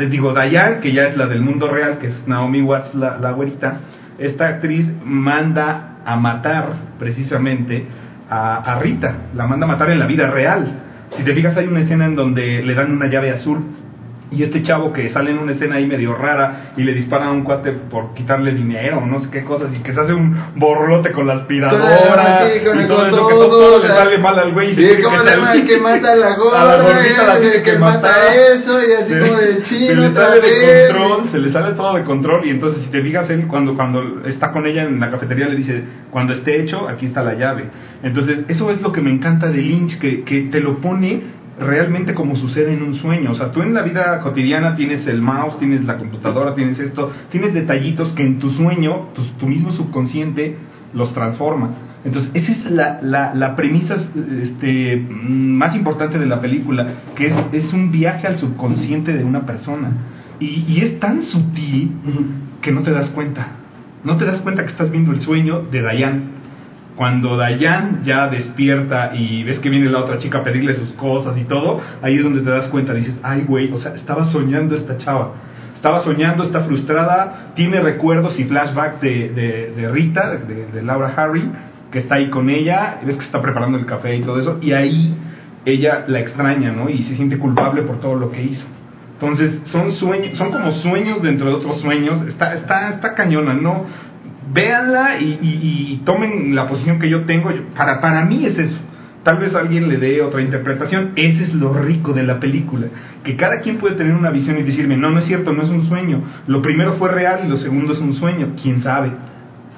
Speaker 6: digo, Diane, que ya es la del mundo real, que es Naomi Watts, la, la güerita, esta actriz manda a matar precisamente a, a Rita, la manda a matar en la vida real. Si te fijas, hay una escena en donde le dan una llave azul y este chavo que sale en una escena ahí medio rara y le dispara a un cuate por quitarle dinero, no sé qué cosas, y que se hace un borlote con la aspiradora
Speaker 7: Sí, con
Speaker 6: y todo eso, que todo, le sale mal al güey. y
Speaker 7: Sí,
Speaker 6: se
Speaker 7: ¿cómo
Speaker 6: que
Speaker 7: se
Speaker 6: el-
Speaker 7: que mata a la gorda?
Speaker 6: A la gordita la tiene
Speaker 7: que mata eso, y así
Speaker 6: Se-
Speaker 7: como de
Speaker 6: Se
Speaker 7: chino
Speaker 6: le
Speaker 7: otra
Speaker 6: sale de control, se le sale todo de control y entonces si te fijas él cuando, cuando está con ella en la cafetería le dice, cuando esté hecho, aquí está la llave. Entonces eso es lo que me encanta de Lynch, que, que te lo pone realmente como sucede en un sueño. O sea, tú en la vida cotidiana tienes el mouse, tienes la computadora, tienes esto, tienes detallitos que en tu sueño, tu, tu mismo subconsciente los transforma. Entonces, esa es la, la, la premisa este, más importante de la película, que es, es un viaje al subconsciente de una persona. Y, y es tan sutil que no te das cuenta. No te das cuenta que estás viendo el sueño de Dayan. Cuando Dayan ya despierta y ves que viene la otra chica a pedirle sus cosas y todo, ahí es donde te das cuenta, dices, ay güey, o sea, estaba soñando esta chava. Estaba soñando, está frustrada, tiene recuerdos y flashbacks de, de, Rita, de, de Laura Harry, que está ahí con ella, ves que está preparando el café y todo eso, y ahí ella la extraña, ¿no? Y se siente culpable por todo lo que hizo. Entonces, son sueños, son como sueños dentro de otros sueños, está, está, está cañona, ¿no? Véanla y, y- tomen la posición que yo tengo, para, para mí es eso. Tal vez alguien le dé otra interpretación, ese es lo rico de la película, que cada quien puede tener una visión y decirme, no, no es cierto, no es un sueño, lo primero fue real y lo segundo es un sueño, quién sabe.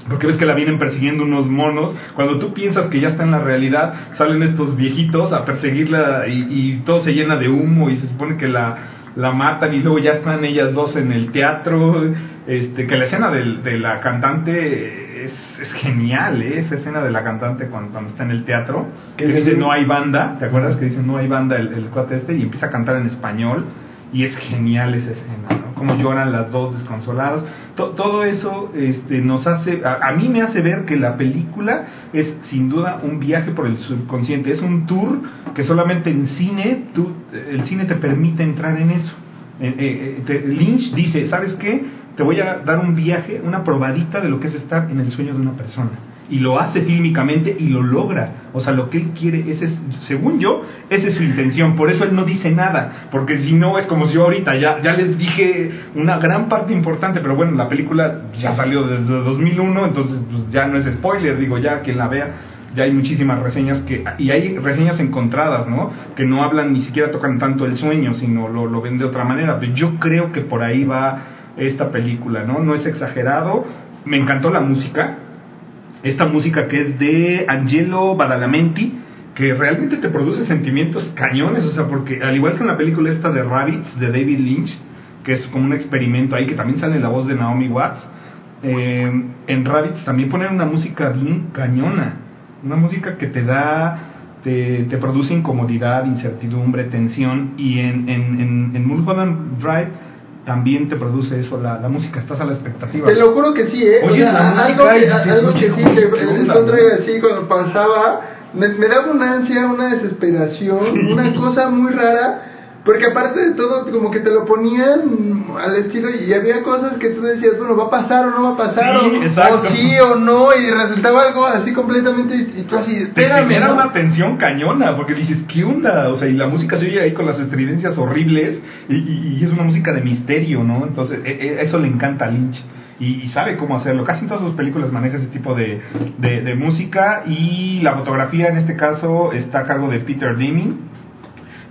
Speaker 6: Porque ves que la vienen persiguiendo unos monos. Cuando tú piensas que ya está en la realidad, salen estos viejitos a perseguirla y, y todo se llena de humo y se supone que la, la matan y luego ya están ellas dos en el teatro. Este, que la escena del- de, la cantante es, es genial, ¿eh? esa escena de la cantante cuando, cuando está en el teatro. Que dice no hay banda, ¿te acuerdas? Que dice no hay banda el, el cuate este y empieza a cantar en español. Y es genial esa escena, ¿no? Como lloran las dos desconsoladas. To- todo eso este, nos hace, a, a mí me hace ver que la película es sin duda un viaje por el subconsciente. Es un tour que solamente en cine, tú, el cine te permite entrar en eso. Eh, eh, Lynch dice, ¿sabes qué? Te voy a dar un viaje, una probadita de lo que es estar en el sueño de una persona. Y lo hace fílmicamente y lo logra. O sea, lo que él quiere, ese es, según yo, esa es su intención. Por eso él no dice nada. Porque si no, es como si yo ahorita ya, ya les dije una gran parte importante. Pero bueno, la película ya salió desde 2001, entonces pues, ya no es spoiler. Digo, ya quien la vea, ya hay muchísimas reseñas que y hay reseñas encontradas no que no hablan ni siquiera tocan tanto el sueño sino lo, lo ven de otra manera pero yo creo que por ahí va esta película no no es exagerado. Me encantó la música. Esta música que es de Angelo Badalamenti que realmente te produce sentimientos cañones o sea porque al igual que en la película esta de Rabbits de David Lynch que es como un experimento ahí que también sale la voz de Naomi Watts eh, en Rabbits también ponen una música bien cañona. Una música que te da te, te produce incomodidad, incertidumbre, tensión y en, en, en, en Mulholland Drive también te produce eso, la, la música, estás a la expectativa.
Speaker 7: Te lo juro que sí, ¿eh? O
Speaker 6: Oye,
Speaker 7: sea, algo que,
Speaker 6: dices,
Speaker 7: algo que
Speaker 6: "Oye,
Speaker 7: sí, que
Speaker 6: ¿qué
Speaker 7: el
Speaker 6: onda,
Speaker 7: soundtrack
Speaker 6: no?"
Speaker 7: así cuando pasaba, me, me daba una ansia, una desesperación, una cosa muy rara, porque aparte de todo, como que te lo ponían al estilo y había cosas que tú decías, bueno, va a pasar o no va a pasar,
Speaker 6: Sí,
Speaker 7: o,
Speaker 6: exacto.
Speaker 7: o sí o no, y resultaba algo así completamente, y tú así, espérame, ¿no?
Speaker 6: una tensión cañona, porque dices, ¿qué onda? O sea, y la música se oye ahí con las estridencias horribles, y, y- y es una música de misterio, ¿no? Entonces, e- e- eso le encanta a Lynch. Y, y sabe cómo hacerlo. Casi en todas sus películas maneja ese tipo de, de, de música. Y la fotografía, en este caso, está a cargo de Peter Deming.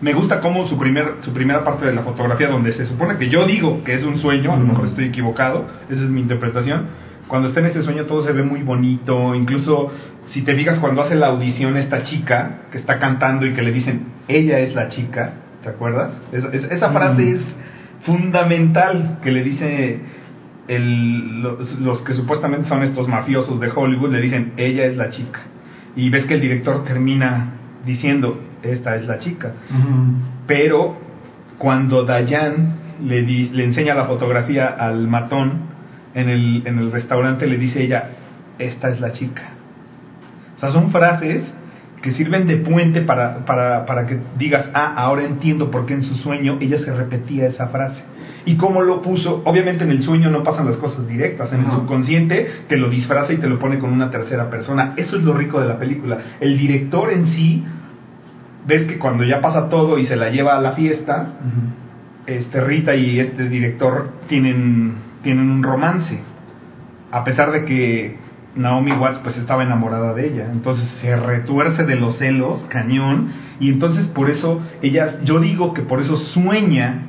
Speaker 6: Me gusta cómo su, primer, su primera parte de la fotografía, donde se supone que yo digo que es un sueño, a lo mejor estoy equivocado, esa es mi interpretación. Cuando está en ese sueño todo se ve muy bonito, incluso si te digas cuando hace la audición esta chica que está cantando y que le dicen, ella es la chica, ¿te acuerdas? Es- es- esa frase es fundamental que le dice el- los, los que supuestamente son estos mafiosos de Hollywood, le dicen, ella es la chica. Y ves que el director termina diciendo, esta es la chica. Pero cuando Dayan le, di- le enseña la fotografía al matón en el, en el restaurante, le dice ella, esta es la chica. O sea, son frases que sirven de puente para, para, para que digas, ah, ahora entiendo por qué en su sueño ella se repetía esa frase. Y cómo lo puso, obviamente en el sueño no pasan las cosas directas, en el subconsciente te lo disfraza y te lo pone con una tercera persona. Eso es lo rico de la película. El director en sí, ves que cuando ya pasa todo y se la lleva a la fiesta, este Rita y este director tienen, tienen un romance. A pesar de que Naomi Watts pues estaba enamorada de ella. Entonces se retuerce de los celos, cañón. Y entonces por eso ella, yo digo que por eso sueña,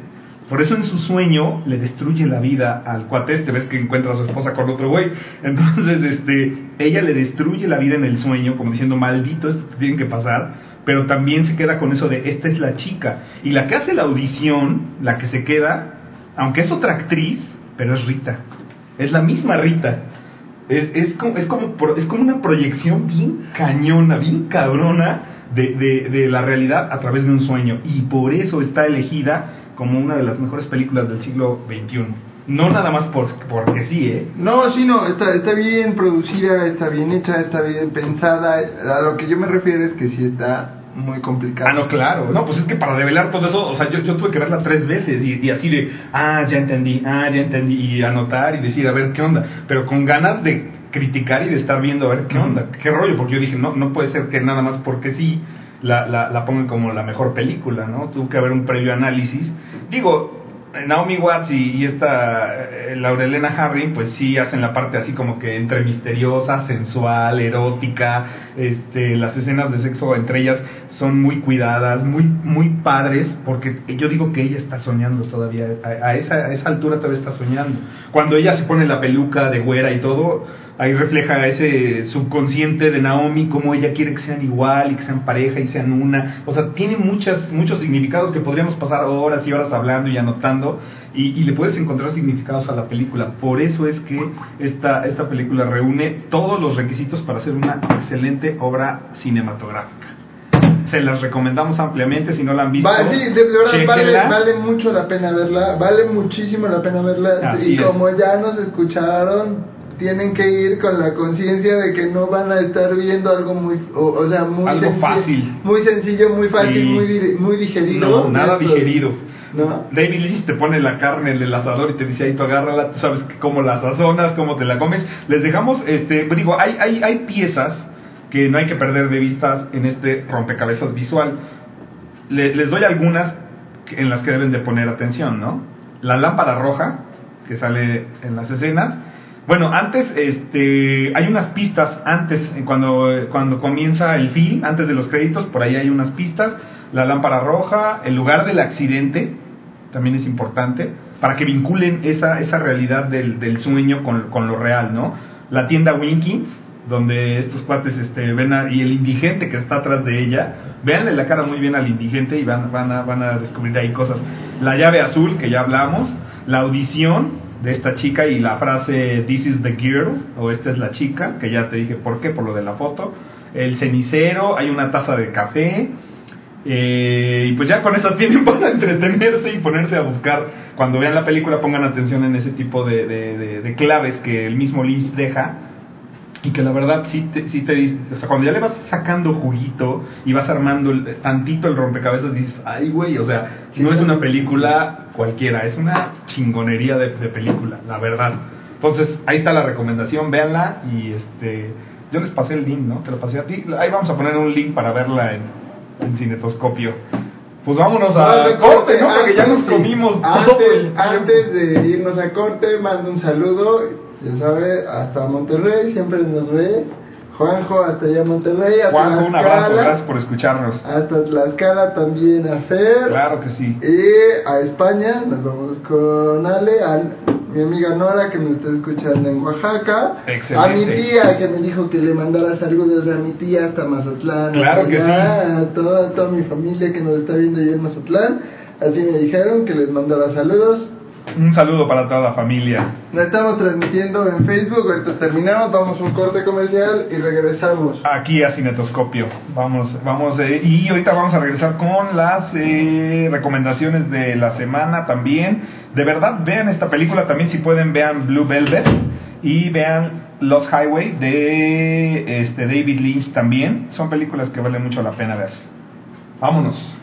Speaker 6: por eso en su sueño le destruye la vida al cuate este, ves que encuentra a su esposa con otro güey. Entonces este, ella le destruye la vida en el sueño, como diciendo, maldito, esto te tiene que pasar. Pero también se queda con eso de, esta es la chica. Y la que hace la audición, la que se queda, aunque es otra actriz, pero es Rita. Es la misma Rita. Es, es, como, es, como, es como una proyección bien cañona, bien cabrona de, de, de la realidad a través de un sueño. Y por eso está elegida como una de las mejores películas del siglo XXI. No nada más por, porque sí, ¿eh?
Speaker 7: No, sí, no, está, está bien producida, está bien hecha, está bien pensada. A lo que yo me refiero es que sí está muy complicado.
Speaker 6: Ah, no, claro. No, pues es que para develar todo eso, o sea, yo, yo tuve que verla tres veces y, y así de, ah, ya entendí, ah, ya entendí, y anotar y decir, a ver qué onda. Pero con ganas de criticar y de estar viendo a ver qué onda, qué rollo, porque yo dije, no, no puede ser que nada más porque sí la, la, la pongan como la mejor película, ¿no? Tuvo que haber un previo análisis. Digo, Naomi Watts y, y esta eh, Laurelena Harry, pues sí hacen la parte así como que entre misteriosa, sensual, erótica, este, las escenas de sexo entre ellas son muy cuidadas, muy, muy padres, porque yo digo que ella está soñando todavía, a, a esa, a esa altura todavía está soñando. Cuando ella se pone la peluca de güera y todo, ahí refleja ese subconsciente de Naomi, cómo ella quiere que sean igual y que sean pareja y sean una. O sea, tiene muchas, muchos significados que podríamos pasar horas y horas hablando y anotando y, y le puedes encontrar significados a la película. Por eso es que esta, esta película reúne todos los requisitos para ser una excelente obra cinematográfica. Se las recomendamos ampliamente si no la han visto.
Speaker 7: Va, sí, de, de verdad vale, mucho la pena verla, vale muchísimo la pena verla.
Speaker 6: Así
Speaker 7: y
Speaker 6: es.
Speaker 7: como ya nos escucharon, tienen que ir con la conciencia de que no van a estar viendo algo muy, o, o sea, muy
Speaker 6: Algo
Speaker 7: sencillo,
Speaker 6: fácil.
Speaker 7: muy sencillo, muy fácil,
Speaker 6: Sí.
Speaker 7: muy, muy digerido.
Speaker 6: No, nada
Speaker 7: Esto-
Speaker 6: digerido.
Speaker 7: ¿No?
Speaker 6: David Lynch te pone la carne en el asador y te dice ahí tú agárrala, tú sabes cómo la sazonas, cómo te la comes. Les dejamos, este, pues digo, hay, hay, hay piezas que no hay que perder de vista en este rompecabezas visual. Le- les doy algunas en las que deben de poner atención, ¿no? La lámpara roja, que sale en las escenas. Bueno, antes, este, hay unas pistas antes, cuando, cuando comienza el film, antes de los créditos, por ahí hay unas pistas. La lámpara roja, el lugar del accidente, también es importante, para que vinculen esa, esa realidad del, del sueño con, con lo real, ¿no? La tienda Winkins, donde estos cuates este, ven a, y el indigente que está atrás de ella, véanle la cara muy bien al indigente y van, van, a, van a descubrir ahí cosas. La llave azul, que ya hablamos, la audición de esta chica y la frase This is the girl, o esta es la chica, que ya te dije por qué, por lo de la foto. el cenicero, hay una taza de café. eh, y pues ya con eso tienen para entretenerse y ponerse a buscar. Cuando vean la película pongan atención en ese tipo de, de- de- de claves que el mismo Lynch deja. Y que la verdad sí te, sí te dice, o sea, cuando ya le vas sacando juguito y vas armando el- tantito el rompecabezas, dices, ay güey, o sea, no es una película cualquiera, es una chingonería de, de película, la verdad. Entonces, ahí está la recomendación, véanla y este, yo les pasé el link, ¿no? Te lo pasé a ti. Ahí vamos a poner un link para verla en, en Cinetoscopio. Pues vámonos a
Speaker 7: Vamos
Speaker 6: corte, ¿no? Porque ya nos comimos todo
Speaker 7: Antes, antes de irnos a corte, mando un saludo, ya sabe, hasta Monterrey, siempre nos ve. Juanjo, hasta allá Monterrey, a
Speaker 6: Juanjo, un abrazo, gracias por escucharnos.
Speaker 7: Hasta Tlaxcala también a Fer.
Speaker 6: Claro que sí.
Speaker 7: Y a España, nos vamos con Ale, a mi amiga Nora que me está escuchando en Oaxaca.
Speaker 6: Excelente.
Speaker 7: A mi tía que me dijo que le mandara saludos a mi tía hasta Mazatlán.
Speaker 6: Claro
Speaker 7: hasta
Speaker 6: que
Speaker 7: allá, A toda, toda mi familia que nos está viendo allá en Mazatlán. Así me dijeron que les mandara saludos.
Speaker 6: Un saludo para toda la familia.
Speaker 7: Nos estamos transmitiendo en Facebook, ahorita terminamos, vamos a un corte comercial y regresamos.
Speaker 6: Aquí a Cinetoscopio. Vamos, vamos, eh, y ahorita vamos a regresar con las eh, recomendaciones de la semana también. De verdad, vean esta película también, si pueden, vean Blue Velvet y vean Lost Highway de este, David Lynch también. Son películas que vale mucho la pena ver. Vámonos.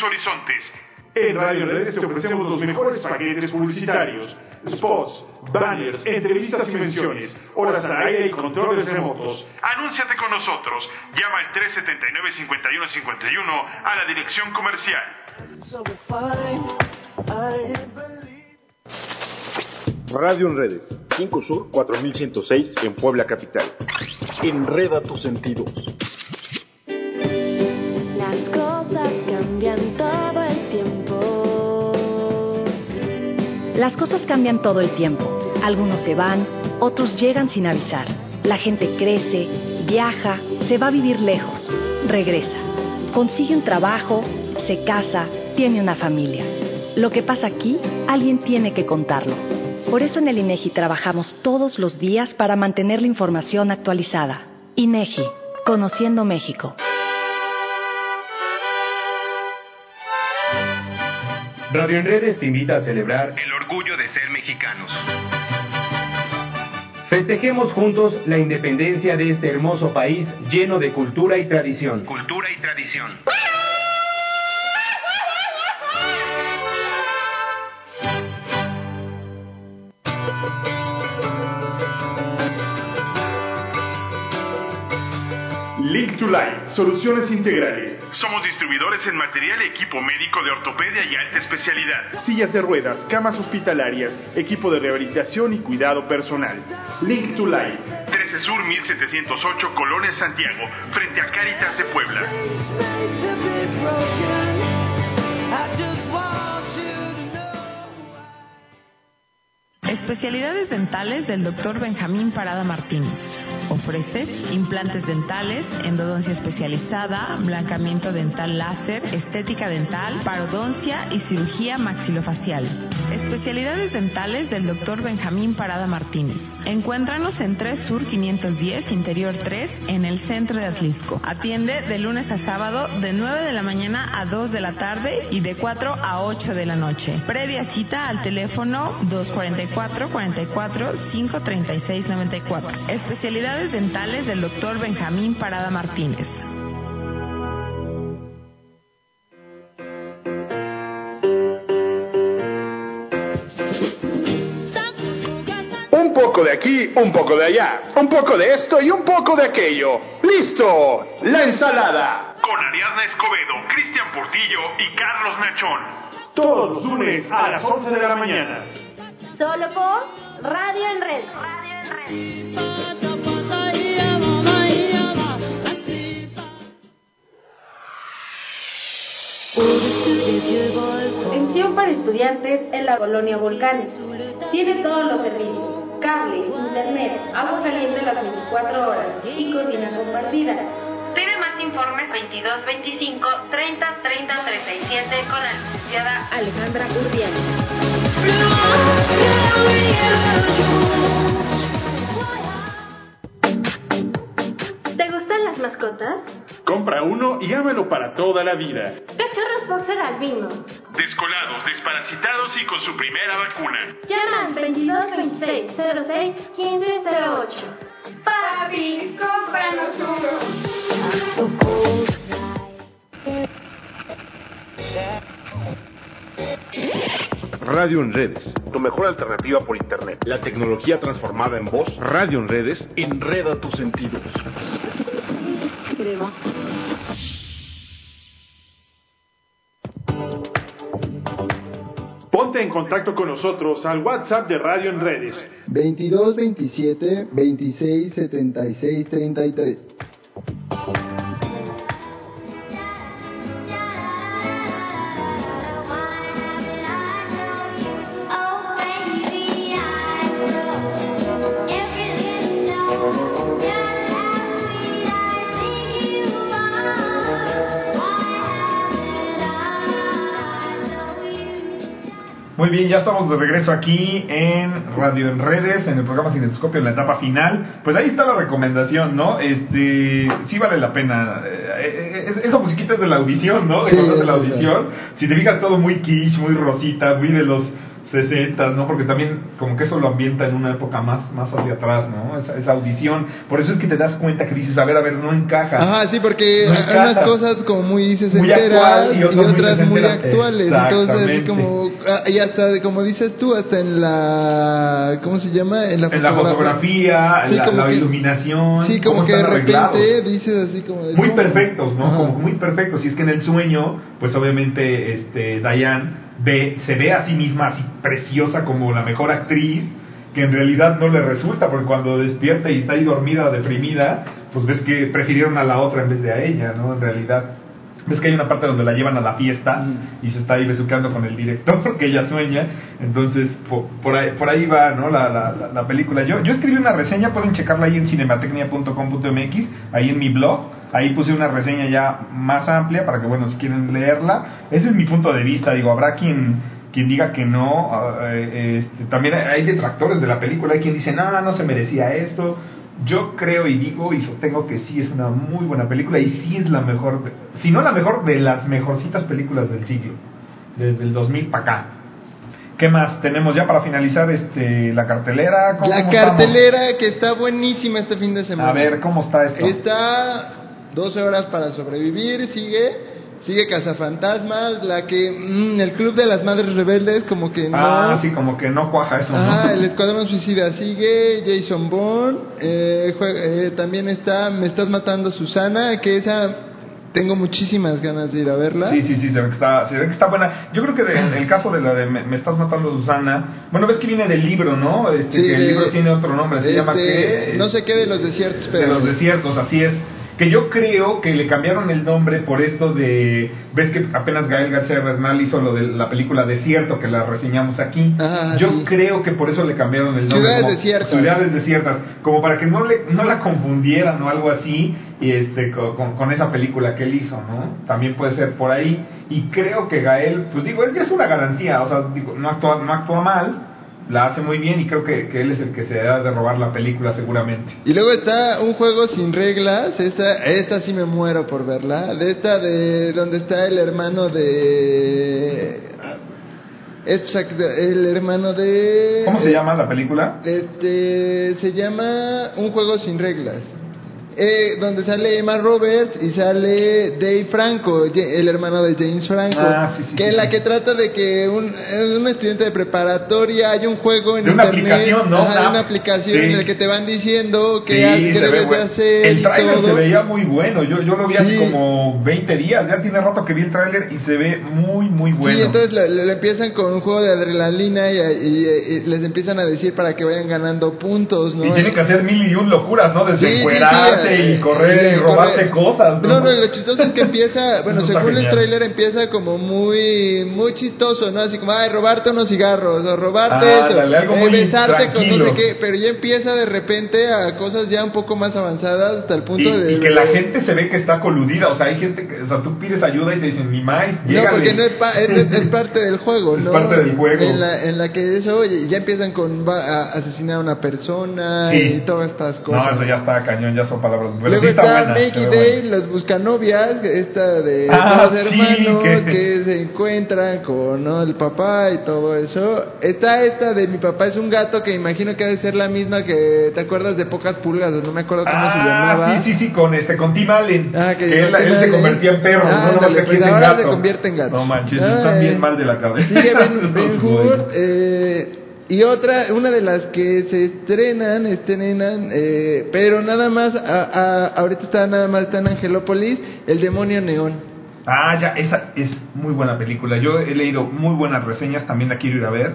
Speaker 2: Tus horizontes.
Speaker 1: En Radio Redes te ofrecemos los mejores paquetes publicitarios, spots, banners, entrevistas y menciones, horas al aire y controles remotos.
Speaker 2: Anúnciate con nosotros. Llama al 379-5151 a la dirección comercial.
Speaker 11: Radio en Redes, 5 Sur 4106 en Puebla Capital.
Speaker 12: Enreda tus sentidos.
Speaker 13: Las cosas cambian todo el tiempo.
Speaker 14: Algunos se van, otros llegan sin avisar. La gente crece, viaja, se va a vivir lejos, regresa. Consigue un trabajo, se casa, tiene una familia. Lo que pasa aquí, alguien tiene que contarlo. Por eso en el INEGI trabajamos todos los días para mantener la información actualizada. INEGI, Conociendo México.
Speaker 15: Radio en Redes te invita a celebrar
Speaker 16: El orgullo de ser mexicanos.
Speaker 15: Festejemos juntos la independencia de este hermoso país lleno de cultura y tradición.
Speaker 16: Cultura y tradición.
Speaker 1: To Life, soluciones integrales.
Speaker 2: Somos distribuidores en material y equipo médico de ortopedia y alta especialidad.
Speaker 1: Sillas de ruedas, camas hospitalarias, equipo de rehabilitación y cuidado personal. Link to Life.
Speaker 2: 13 Sur 1708 Colonia Santiago, frente a Cáritas de Puebla.
Speaker 17: Especialidades dentales del Dr. Benjamín Parada Martínez. Ofrece implantes dentales, endodoncia especializada, blancamiento dental láser, estética dental, parodoncia y cirugía maxilofacial. Especialidades dentales del Dr. Benjamín Parada Martínez. Encuéntranos en 3 Sur 510, Interior 3, en el centro de Atlisco. Atiende de lunes a sábado de 9 de la mañana a 2 de la tarde y de 4 a 8 de la noche. Previa cita al teléfono 244 44 536 94. Especialidades dentales del Dr. Benjamín Parada Martínez.
Speaker 1: Un poco de aquí, un poco de allá, un poco de esto y un poco de aquello. ¡Listo! ¡La ensalada!
Speaker 2: Con Ariadna Escobedo, Cristian Portillo y Carlos Nachón. Todos los lunes a las 11 de la mañana.
Speaker 8: Solo por Radio en Red. Pensión para estudiantes en la colonia Volcanes. Tiene todos los servicios. Cable, internet, agua caliente las 24 horas y cocina compartida. Pide más informes 22 25 30 30 37 con la licenciada Alejandra Urdiano. ¿Te gustan las mascotas?
Speaker 2: Compra uno y ámalo para toda la vida.
Speaker 8: Cachorros boxer albinos.
Speaker 2: Descolados, desparasitados y con su primera vacuna.
Speaker 8: Llama al 22 26 06 15 08. Papi, cómpranos uno.
Speaker 11: Radio en redes, tu mejor alternativa por internet. La tecnología transformada en voz. Radio en redes.
Speaker 4: Enreda tus sentidos.
Speaker 1: Ponte en contacto con nosotros al WhatsApp de Radio en Redes.
Speaker 7: 22 27 26 76 33.
Speaker 6: Muy bien, ya estamos de regreso aquí en Radio en Redes, en el programa Cinetoscopio en la etapa final. Pues ahí está la recomendación, ¿no? Este, sí vale la pena. Eh, eh, esa musiquita es de la audición, ¿no? De
Speaker 7: Sí,
Speaker 6: hace la
Speaker 7: sí.
Speaker 6: audición. Si te fijas todo muy quiche, muy rosita, muy de los 60, ¿no? Porque también como que eso lo ambienta en una época más, más hacia atrás, ¿no? Esa, esa audición. Por eso es que te das cuenta que dices, a ver, a ver, no encaja.
Speaker 7: Ajá, sí, porque
Speaker 6: No
Speaker 7: hay
Speaker 6: encaja.
Speaker 7: unas cosas como muy sesenteras y
Speaker 6: y
Speaker 7: otras,
Speaker 6: muy
Speaker 7: actuales. Entonces, como, ah, y hasta, como dices tú, hasta en la, ¿cómo se llama? En la
Speaker 6: en la fotografía,
Speaker 7: Sí,
Speaker 6: la,
Speaker 7: como
Speaker 6: la
Speaker 7: que-
Speaker 6: iluminación.
Speaker 7: Sí, como que de repente
Speaker 6: arreglados.
Speaker 7: dices así como de,
Speaker 6: muy
Speaker 7: ¿cómo?
Speaker 6: perfectos, ¿no?
Speaker 7: Ajá.
Speaker 6: Como muy perfectos. Y es que en el sueño, pues obviamente, este, Diane ve, se ve a sí misma así preciosa como la mejor actriz, que en realidad no le resulta, porque cuando despierta y está ahí dormida deprimida, pues ves que prefirieron a la otra en vez de a ella, ¿no? En realidad. Ves que hay una parte donde la llevan a la fiesta y se está ahí besuqueando con el director que ella sueña. Entonces, por, por, ahí, por ahí va ¿no? la, la, la- la película. Yo, yo escribí una reseña, pueden checarla ahí en cinematecnia.com.mx, ahí en mi blog. Ahí puse una reseña ya más amplia para que, bueno, si quieren leerla. Ese es mi punto de vista. Digo, habrá quien, quien diga que no. ah, eh, este, también hay detractores de la película. Hay quien dice, no, no se merecía esto. Yo creo y digo y sostengo que sí es una muy buena película y sí es la mejor, si no la mejor de las mejorcitas películas del siglo, desde el 2000 para acá. ¿Qué más? Tenemos ya para finalizar este la cartelera. ¿Cómo
Speaker 7: La cartelera que está buenísima este fin de semana.
Speaker 6: A ver, ¿cómo está esto?
Speaker 7: Está 12 horas para sobrevivir, sigue. Sigue Cazafantasmas, la que. mm, el Club de las Madres Rebeldes, como que no.
Speaker 6: Ah, sí, como que no cuaja eso, ¿no?
Speaker 7: Ajá, el Escuadrón Suicida sigue, Jason Bourne, eh, jue- eh, también está Me Estás Matando Susana, que esa tengo muchísimas ganas de ir a verla.
Speaker 6: Sí, sí, sí, se ve que está, se ve que está buena. Yo creo que de- en el caso de la de Me, me estás matando Susana, bueno, ves que viene del libro, ¿no? Este,
Speaker 7: Sí,
Speaker 6: que el
Speaker 7: de-
Speaker 6: libro tiene otro nombre, se
Speaker 7: este,
Speaker 6: llama que
Speaker 7: No sé qué de los desiertos, pero.
Speaker 6: de los desiertos, así es. Que yo creo que le cambiaron el nombre por esto de. Ves que apenas Gael García Bernal hizo lo de la película Desierto, que la reseñamos aquí.
Speaker 7: Ajá,
Speaker 6: yo
Speaker 7: sí.
Speaker 6: creo que por eso le cambiaron el nombre.
Speaker 7: Ciudades
Speaker 6: como
Speaker 7: desiertas.
Speaker 6: Ciudades desiertas. Como para que no, le, no la confundieran o algo así y este co- con, con esa película que él hizo, ¿no? También puede ser por ahí. Y creo que Gael, pues digo, es, es una garantía. O sea, digo, no actúa, no actúa mal. La hace muy bien y creo que, que él es el que se da de robar la película seguramente.
Speaker 7: Y luego está un juego sin reglas, esta, esta sí me muero por verla, de esta de donde está el hermano de... Exacto, el hermano de...
Speaker 6: ¿Cómo se llama la película?
Speaker 7: Este, se llama Un juego sin reglas. Eh, donde sale Emma Roberts y sale Dave Franco, el hermano de James Franco,
Speaker 6: Ah, sí, sí,
Speaker 7: que
Speaker 6: sí,
Speaker 7: es la que trata de que un, es un estudiante de preparatoria hay un juego en
Speaker 6: De una
Speaker 7: internet,
Speaker 6: aplicación, ¿no?
Speaker 7: ajá, de
Speaker 6: Una-
Speaker 7: aplicación en el que te van diciendo qué,
Speaker 6: Sí,
Speaker 7: ha- qué
Speaker 6: se ve
Speaker 7: debes de hacer
Speaker 6: El tráiler se veía muy bueno. Yo, yo lo vi hace como 20 días. Ya tiene rato que vi el tráiler y se ve muy, muy bueno.
Speaker 7: Sí, entonces le, le- empiezan con un juego de adrenalina y, y- y les empiezan a decir para que vayan ganando puntos, ¿no?
Speaker 6: y tiene que hacer mil y un locuras, ¿no?
Speaker 7: Sí,
Speaker 6: y correr y robarse
Speaker 7: correr.
Speaker 6: cosas.
Speaker 7: No, no, lo chistoso es que empieza, bueno, según el tráiler empieza como muy muy chistoso, ¿no? Así como, ay, robarte unos cigarros o robarte
Speaker 6: Ah,
Speaker 7: eso,
Speaker 6: dale, algo
Speaker 7: eh,
Speaker 6: muy
Speaker 7: besarte con no sé qué, pero ya empieza de repente a cosas ya un poco más avanzadas hasta el punto
Speaker 6: Y,
Speaker 7: de...
Speaker 6: y que la gente se ve que está coludida, o sea, hay gente que, o sea, tú pides ayuda y te dicen, mi maíz,
Speaker 7: No,
Speaker 6: llégale".
Speaker 7: porque no es, pa- es, es- es parte del juego,
Speaker 6: Es
Speaker 7: ¿no?
Speaker 6: parte del juego.
Speaker 7: En la, en la que eso, oye, ya empiezan con va a asesinar a una persona
Speaker 6: Sí.
Speaker 7: y todas estas cosas.
Speaker 6: No, eso ya está cañón, ya son palabras. Pero
Speaker 7: Luego
Speaker 6: sí está,
Speaker 7: está
Speaker 6: buena.
Speaker 7: Day,
Speaker 6: buena.
Speaker 7: los buscanovias, esta de
Speaker 6: Ah, sí,
Speaker 7: hermanos
Speaker 6: que-
Speaker 7: que... se encuentran con ¿no? el papá y todo eso. Está esta de mi papá es un gato que imagino que ha de ser la misma que te acuerdas de pocas pulgas o no me acuerdo cómo se llamaba.
Speaker 6: Ah, sí, sí, sí, con este, con Tim Allen.
Speaker 7: Ah, que
Speaker 6: que él,
Speaker 7: Tim
Speaker 6: él se convertía en perro,
Speaker 7: Ah,
Speaker 6: no aquí
Speaker 7: pues
Speaker 6: es en
Speaker 7: ahora
Speaker 6: gato.
Speaker 7: se convierte en gato.
Speaker 6: No manches, están bien mal de la cabeza.
Speaker 7: Sigue Ben, Ben Hur, eh, y otra, una de las que se estrenan, estrenan, eh, pero nada más, ahorita está nada más, está en Angelópolis, El Demonio Neón.
Speaker 6: Ah, ya, esa es muy buena película. Yo he leído muy buenas reseñas, también la quiero ir a ver.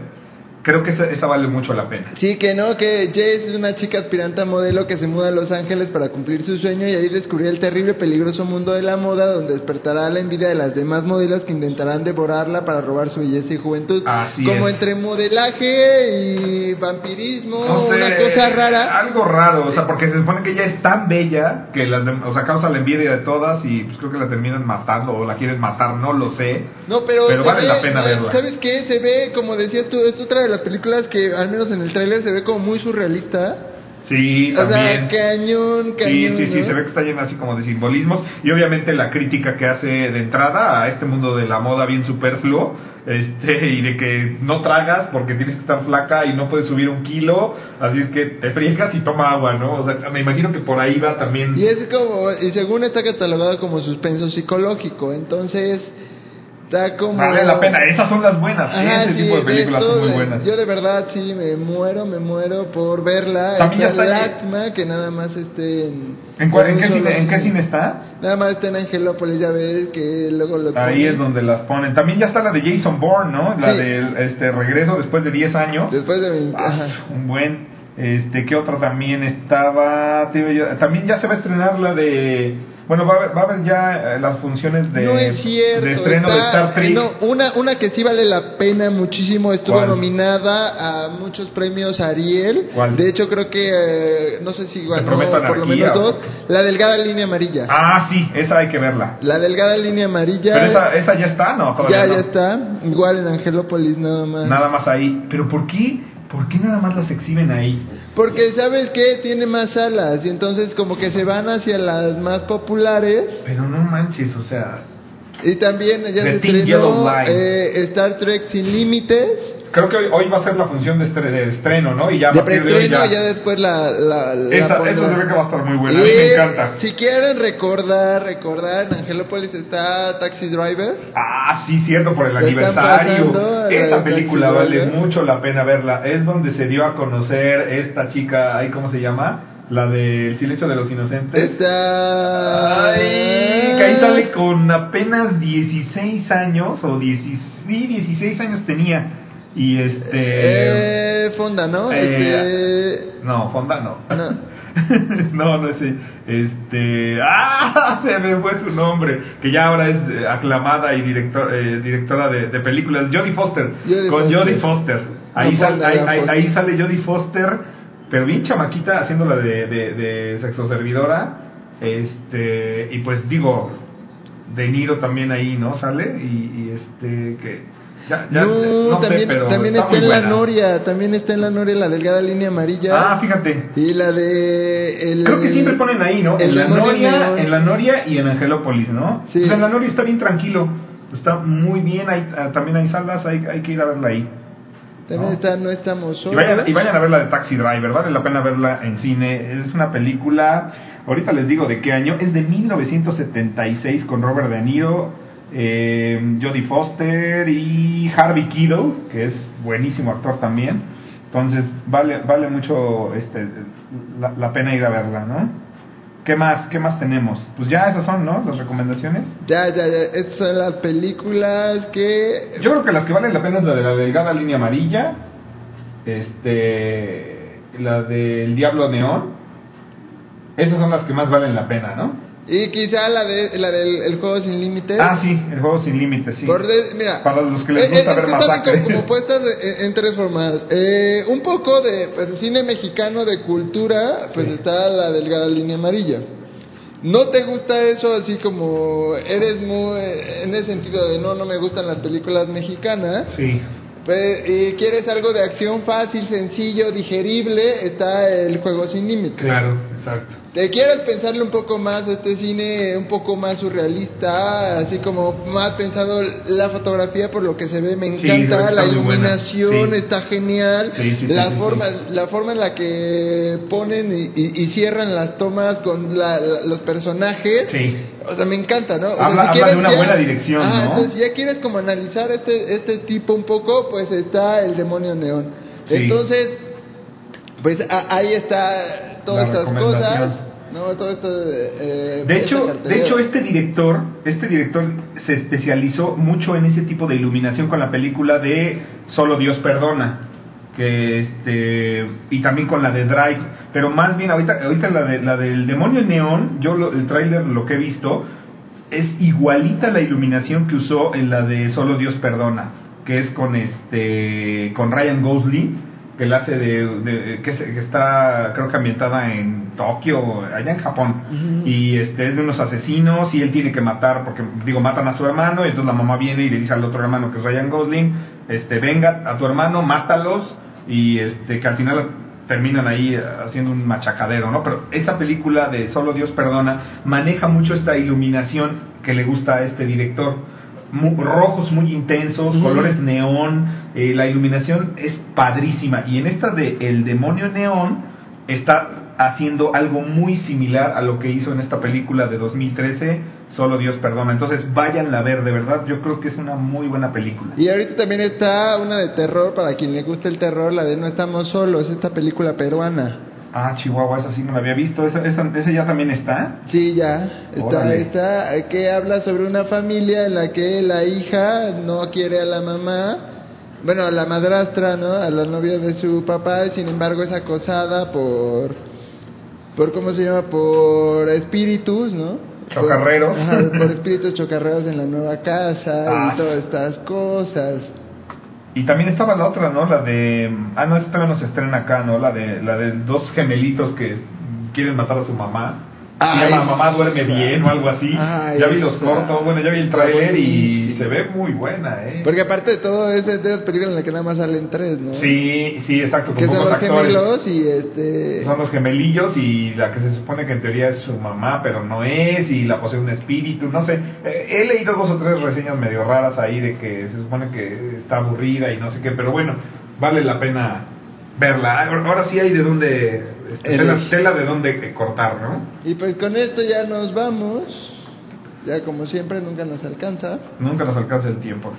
Speaker 6: Creo que esa, esa vale mucho la pena.
Speaker 7: Sí, que no, que Jess es una chica aspirante a modelo que se muda a Los Ángeles para cumplir su sueño y ahí descubrirá el terrible, peligroso mundo de la moda donde despertará la envidia de las demás modelos que intentarán devorarla para robar su belleza y juventud.
Speaker 6: Así
Speaker 7: Como
Speaker 6: es.
Speaker 7: entre modelaje y vampirismo,
Speaker 6: No sé,
Speaker 7: una cosa rara.
Speaker 6: Algo raro, o sea, porque se supone que ella es tan bella que las o sea, causa la envidia de todas y pues creo que la terminan matando o la quieren matar, no lo sé.
Speaker 7: No, pero, se
Speaker 6: vale
Speaker 7: ve,
Speaker 6: la pena verla.
Speaker 7: ¿Sabes qué? Se ve, como decías tú, es otra de las películas que, al menos en el tráiler, se ve como muy surrealista.
Speaker 6: Sí,
Speaker 7: O sea,
Speaker 6: también.
Speaker 7: cañón, cañón.
Speaker 6: Sí, sí, sí,
Speaker 7: ¿no?
Speaker 6: se ve que está lleno así como de simbolismos y obviamente la crítica que hace de entrada a este mundo de la moda bien superfluo este y de que no tragas porque tienes que estar flaca y no puedes subir un kilo, así es que te friegas y toma agua, ¿no? O sea, me imagino que por ahí va también.
Speaker 7: Y es como, y según está catalogado como suspenso psicológico, entonces está como...
Speaker 6: Vale la pena, esas son las buenas, sí,
Speaker 7: Ajá,
Speaker 6: ese
Speaker 7: sí,
Speaker 6: tipo de películas son muy buenas.
Speaker 7: Yo de verdad sí me muero, me muero por verla.
Speaker 6: También está
Speaker 7: lástima que nada más esté en...
Speaker 6: ¿En, cuál- en qué cine, ¿En qué cine está?
Speaker 7: Nada más está en Angelópolis, ya ves que luego lo
Speaker 6: Ahí
Speaker 7: ponen.
Speaker 6: es donde las ponen. También ya está la de Jason Bourne, ¿no? La
Speaker 7: Sí.
Speaker 6: del este, regreso después de 10 años.
Speaker 7: Después de 20...
Speaker 6: Ah, un buen. Este, ¿qué otra también estaba? También ya se va a estrenar la de. Bueno, va a haber, va a haber ya eh, las funciones de,
Speaker 7: no es cierto.
Speaker 6: de estreno
Speaker 7: está-
Speaker 6: de Star Trek.
Speaker 7: no, una, una que sí vale la pena muchísimo, estuvo
Speaker 6: ¿Cuál?
Speaker 7: nominada a muchos premios Ariel.
Speaker 6: ¿Cuál?
Speaker 7: De hecho, creo que, eh, no sé si ganó
Speaker 6: prometo
Speaker 7: por lo menos dos. La delgada línea amarilla.
Speaker 6: Ah, sí, esa hay que verla.
Speaker 7: La delgada línea amarilla.
Speaker 6: Pero esa, esa ya está, ¿no? Todavía
Speaker 7: ya,
Speaker 6: no.
Speaker 7: ya está. Igual en Angelópolis nada más.
Speaker 6: Nada más ahí. Pero ¿por qué? ¿Por qué nada más las exhiben ahí?
Speaker 7: Porque, ¿sabes qué? Tiene más salas y entonces como que se van hacia las más populares.
Speaker 6: Pero no manches, o sea.
Speaker 7: Y también ya
Speaker 6: The
Speaker 7: se estrenó eh, Star Trek Sin Límites.
Speaker 6: Creo que hoy, hoy va a ser la función de, estre- de estreno, ¿no? Y ya a
Speaker 7: de preestreno
Speaker 6: ya.
Speaker 7: ya después la, la, la
Speaker 6: Esa,
Speaker 7: pondrán.
Speaker 6: esa se ve que va a estar muy buena. A mí
Speaker 7: Y
Speaker 6: me encanta.
Speaker 7: Si quieren recordar, recordar, en Angelópolis está Taxi Driver.
Speaker 6: Ah, sí, cierto, por el aniversario. Esa película vale mucho la pena verla. Es donde se dio a conocer esta chica, ahí ¿cómo se llama? La de El silencio de los inocentes.
Speaker 7: Está...
Speaker 6: Ay, que ahí sale con apenas 16 años, o 10, sí, 16 años tenía. Y este...
Speaker 7: Eh, Fonda, ¿no?
Speaker 6: Eh,
Speaker 7: Este...
Speaker 6: No, Fonda no.
Speaker 7: No.
Speaker 6: no, no sé. Este. ¡Ah! Se me fue su nombre. Que ya ahora es eh, aclamada y director, eh, directora de, de películas. Jodie Foster.
Speaker 7: Jodie
Speaker 6: con. Jodie Foster. Ahí,
Speaker 7: No,
Speaker 6: sal-
Speaker 7: Fonda,
Speaker 6: ahí,
Speaker 7: era
Speaker 6: ahí-
Speaker 7: Foster.
Speaker 6: ahí sale Jodie Foster. Pero bien chamaquita haciéndola de, de, de sexo servidora. Este. Y pues digo. De Niro también ahí, ¿no? Sale. Y, y este. Que. Ya, ya,
Speaker 7: no,
Speaker 6: no sé,
Speaker 7: también,
Speaker 6: pero
Speaker 7: también
Speaker 6: está
Speaker 7: en la. Noria, también está en la Noria la delgada línea amarilla.
Speaker 6: Ah, fíjate.
Speaker 7: Y la de... El,
Speaker 6: Creo que siempre ponen ahí, ¿no? En la, Noria, en la Noria y en Angelópolis, ¿no?
Speaker 7: Sí.
Speaker 6: Pues en la Noria está bien tranquilo. Está muy bien. Hay, ah, también hay salas, hay, hay que ir a verla ahí.
Speaker 7: También
Speaker 6: ¿no?
Speaker 7: está No estamos
Speaker 6: Y
Speaker 7: solos.
Speaker 6: vayan, y vayan a ver la de Taxi Driver, vale la pena verla en cine. Es una película, ahorita les digo de qué año, es de 1976 con Robert De Niro, eh, Jodie Foster y Harvey Keitel, que es buenísimo actor también. Entonces vale vale mucho este la, la pena ir a verla, ¿no? ¿Qué más? ¿Qué más tenemos? Pues ya esas son, ¿no? Las recomendaciones.
Speaker 7: Ya, ya, ya. Estas son las películas que...
Speaker 6: Yo creo que las que valen la pena es la de la delgada línea amarilla, este, la del Diablo Neón. Esas son las que más valen la pena, ¿no?
Speaker 7: Y quizá la de la del el juego sin límites.
Speaker 6: Ah, sí, el juego sin límites, sí.
Speaker 7: Por de- mira,
Speaker 6: Para los que les
Speaker 7: Eh,
Speaker 6: gusta
Speaker 7: eh,
Speaker 6: ver
Speaker 7: como,
Speaker 6: masacres.
Speaker 7: como puestas en, en tres formas. Eh, un poco de pues, cine mexicano de cultura, pues está la delgada línea amarilla. ¿No te gusta eso así como eres muy en el sentido de no, no me gustan las películas mexicanas?
Speaker 6: Sí.
Speaker 7: Pues, y quieres algo de acción fácil, sencillo, digerible, está el juego sin límites.
Speaker 6: Claro, exacto.
Speaker 7: ¿Te quieres pensarle un poco más a este cine, un poco más surrealista, así como más pensado la fotografía por lo que se ve? Me encanta, la iluminación
Speaker 6: Sí.
Speaker 7: está genial,
Speaker 6: Sí,
Speaker 7: la forma, la forma en la que ponen y, y- y cierran las tomas con la- la- los personajes.
Speaker 6: Sí.
Speaker 7: O sea, me encanta, ¿no? O sea,
Speaker 6: Habla-
Speaker 7: si
Speaker 6: habla de una buena dirección,
Speaker 7: Ah,
Speaker 6: ¿no?
Speaker 7: entonces, si ya quieres como analizar este, este tipo un poco, pues está el demonio neón.
Speaker 6: Sí.
Speaker 7: Entonces, pues a- ahí está todas estas cosas. No, todo esto eh,
Speaker 6: De hecho, de hecho este director, este director se especializó mucho en ese tipo de iluminación con la película de Solo Dios perdona, que este y también con la de Drive, pero más bien ahorita ahorita la de la del demonio neón, yo lo- el tráiler lo que he visto es igualita la iluminación que usó en la de Solo Dios perdona, que es con este con Ryan Gosling que la hace de, de- que, se- que está creo que ambientada en Tokio allá en Japón. Y este es de unos asesinos y él tiene que matar porque digo matan a su hermano y entonces la mamá viene y le dice al otro hermano que es Ryan Gosling este venga a tu hermano mátalos y este que al final terminan ahí haciendo un machacadero no pero esa película de Solo Dios perdona maneja mucho esta iluminación que le gusta a este director. Mu- rojos muy intensos, colores neón, eh, la iluminación es padrísima. Y en esta de El demonio neón está haciendo algo muy similar a lo que hizo en esta película de 2013, Solo Dios perdona. Entonces váyanla a ver, de verdad, yo creo que es una muy buena película.
Speaker 7: Y ahorita también está una de terror, para quien le guste el terror, la de No estamos solos, esta película peruana.
Speaker 6: Ah, Chihuahua, esa sí no la había visto, esa, esa, esa ya también está.
Speaker 7: Sí, ya, está, está, que habla sobre una familia en la que la hija no quiere a la mamá, bueno, a la madrastra, ¿no? A la novia de su papá, y sin embargo es acosada por, por ¿cómo se llama? Por espíritus, ¿no?
Speaker 6: Chocarreros.
Speaker 7: Por, ajá, por espíritus chocarreros en la nueva casa
Speaker 6: Ah,
Speaker 7: y todas estas cosas.
Speaker 6: Y también estaba la otra, ¿no? La de... Ah, no, esta no se estrena acá, ¿no? La de, la de dos gemelitos que quieren matar a su mamá.
Speaker 7: Ah, esa.
Speaker 6: Mamá duerme bien o algo así. Ya vi los cortos, bueno, ya vi el trailer y se ve muy buena, ¿eh?
Speaker 7: Porque aparte de todo, es de esas películas en las que nada más salen tres, ¿no?
Speaker 6: Sí, sí, exacto, con
Speaker 7: Que son los
Speaker 6: actores.
Speaker 7: gemelos y este...
Speaker 6: Son los gemelillos y la que se supone que en teoría es su mamá, pero no es, y la posee un espíritu, no sé. Eh, he leído dos o tres reseñas medio raras ahí de que se supone que está aburrida y no sé qué, pero bueno, vale la pena verla. Ahora sí hay de dónde, tela, tela de dónde cortar, ¿no?
Speaker 7: Y pues con esto ya nos vamos. Ya como siempre nunca nos alcanza.
Speaker 6: Nunca nos alcanza el tiempo.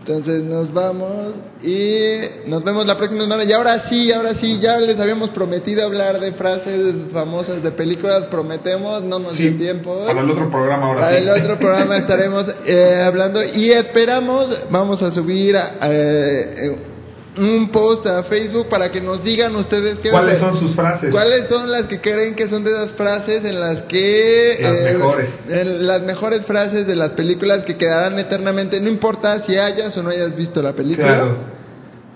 Speaker 7: Entonces nos vamos y nos vemos la próxima semana. Y ahora sí, ahora sí, ya les habíamos prometido hablar de frases famosas de películas. Prometemos, no nos
Speaker 6: Sí,
Speaker 7: dio tiempo.
Speaker 6: Para el otro programa ahora
Speaker 7: Para
Speaker 6: sí.
Speaker 7: el otro programa estaremos eh, hablando y esperamos, vamos a subir eh, un post a Facebook para que nos digan ustedes qué
Speaker 6: ¿Cuáles son sus frases?
Speaker 7: ¿Cuáles son las que creen que son de esas frases en las que...
Speaker 6: Las mejores.
Speaker 7: en las mejores frases de las películas que quedarán eternamente, no importa si hayas o no hayas visto la película.
Speaker 6: Claro.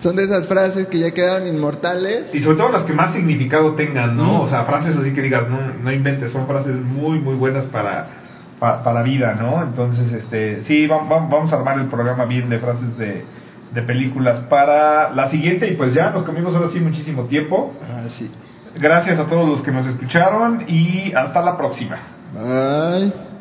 Speaker 7: Son de esas frases que ya quedaron inmortales.
Speaker 6: Y sobre todo las que más significado tengan, ¿no? O sea, frases así que digas, no, no inventes, son frases muy, muy buenas para, pa- para vida, ¿no? Entonces, este, sí, va- va- vamos a armar el programa bien de frases de, de películas para la siguiente y pues ya nos comimos ahora sí muchísimo tiempo.
Speaker 7: Ah, sí.
Speaker 6: Gracias a todos los que nos escucharon y hasta la próxima.
Speaker 7: Bye.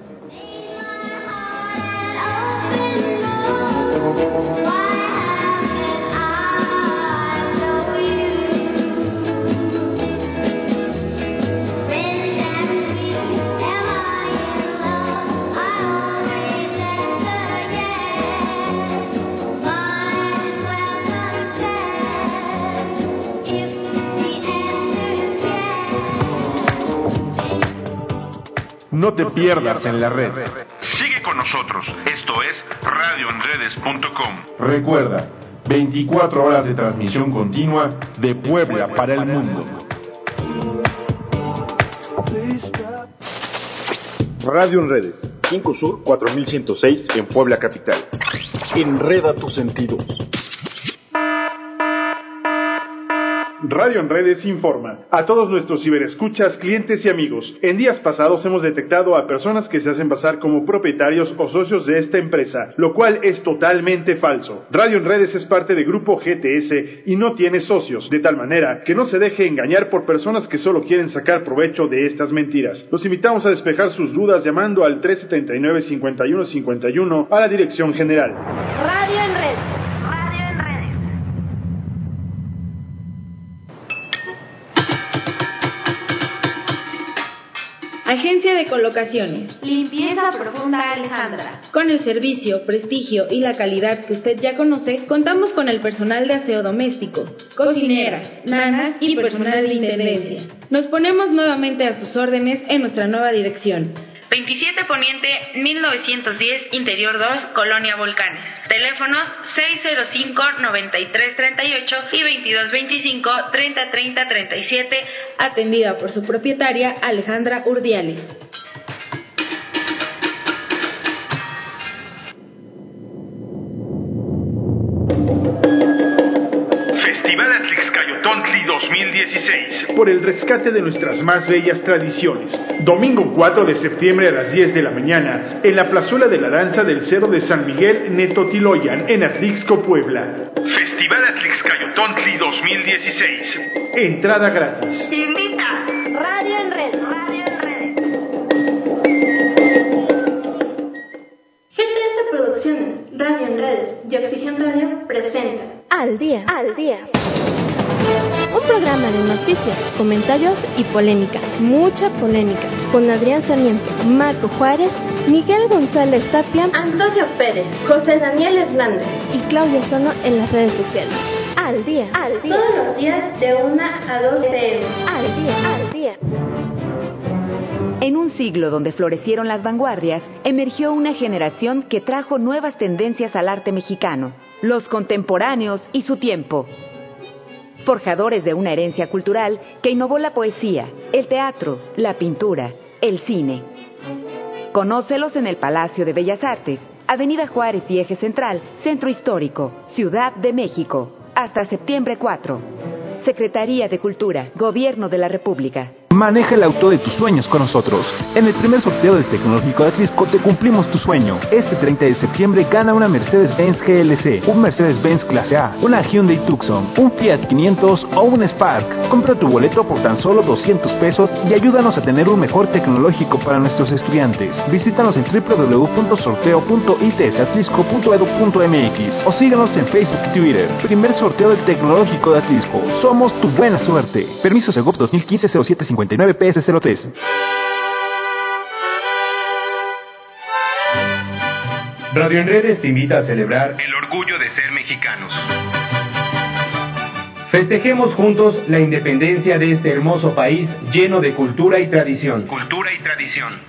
Speaker 11: No te pierdas en la red.
Speaker 2: Sigue con nosotros. Esto es radioenredes.com.
Speaker 11: Recuerda, 24 horas de transmisión continua de Puebla para el mundo. Radio en redes. 5 Sur 4106 en Puebla Capital.
Speaker 4: Enreda tus sentidos.
Speaker 1: Radio en Redes informa a todos nuestros ciberescuchas, clientes y amigos. En días pasados hemos detectado a personas que se hacen pasar como propietarios o socios de esta empresa, lo cual es totalmente falso. Radio en Redes es parte de Grupo GTS y no tiene socios, de tal manera que no se deje engañar por personas que solo quieren sacar provecho de estas mentiras. Los invitamos a despejar sus dudas llamando al 379-5151 a la Dirección General.
Speaker 8: Radio
Speaker 18: Agencia de Colocaciones.
Speaker 8: Limpieza profunda Alejandra.
Speaker 18: Con el servicio, prestigio y la calidad que usted ya conoce, contamos con el personal de aseo doméstico, cocineras, nanas y personal de intendencia. Nos ponemos nuevamente a sus órdenes en nuestra nueva dirección. 27 Poniente 1910 Interior 2 Colonia Volcanes. Teléfonos 605-9338 y 2225-303037. Atendida por su propietaria Alejandra Urdiales.
Speaker 2: Festival Atlixcayotontli 2016.
Speaker 1: por el rescate de nuestras más bellas tradiciones. Domingo 4 de septiembre a las 10 de la mañana, en la plazuela de la danza del Cerro de San Miguel Netotiloyan, en Atlixco, Puebla.
Speaker 2: Festival Atlixcayotontli 2016.
Speaker 1: Entrada gratis.
Speaker 8: Invita. Radio en red. Radio en redes. GTS Producciones, Radio en Redes y Oxygen Radio presenta
Speaker 12: Al día, al día. Programa de noticias, comentarios y polémica, mucha polémica, con Adrián Sarmiento, Marco Juárez, Miguel González Tapia,
Speaker 8: Antonio Pérez, José Daniel Hernández
Speaker 12: y Claudia Sono en las redes sociales. Al día, al día.
Speaker 8: Todos los días de 1 a 2 pm.
Speaker 12: Al día, al día.
Speaker 10: En un siglo donde florecieron las vanguardias, emergió una generación que trajo nuevas tendencias al arte mexicano, los contemporáneos y su tiempo. Forjadores de una herencia cultural que innovó la poesía, el teatro, la pintura, el cine. Conócelos en el Palacio de Bellas Artes, Avenida Juárez y Eje Central, Centro Histórico, Ciudad de México, hasta septiembre 4. Secretaría de Cultura, Gobierno de la República.
Speaker 19: Maneja el auto de tus sueños con nosotros. En el primer sorteo del Tecnológico de Atlisco te cumplimos tu sueño. Este 30 de septiembre gana una Mercedes-Benz GLC, un Mercedes-Benz Clase A, una Hyundai Tucson, un Fiat 500 o un Spark. Compra tu boleto por tan solo 200 pesos y ayúdanos a tener un mejor tecnológico para nuestros estudiantes. Visítanos en www.sorteo.itsatlisco.edu.mx o síganos en Facebook y Twitter. Primer sorteo del Tecnológico de Atlisco. Somos tu buena suerte. Permiso Segov 2015 0759 PS03.
Speaker 15: Radio en Redes te invita a celebrar el orgullo de ser mexicanos. Festejemos juntos la independencia de este hermoso país lleno de cultura y tradición. Cultura y tradición.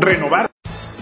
Speaker 1: Renovar.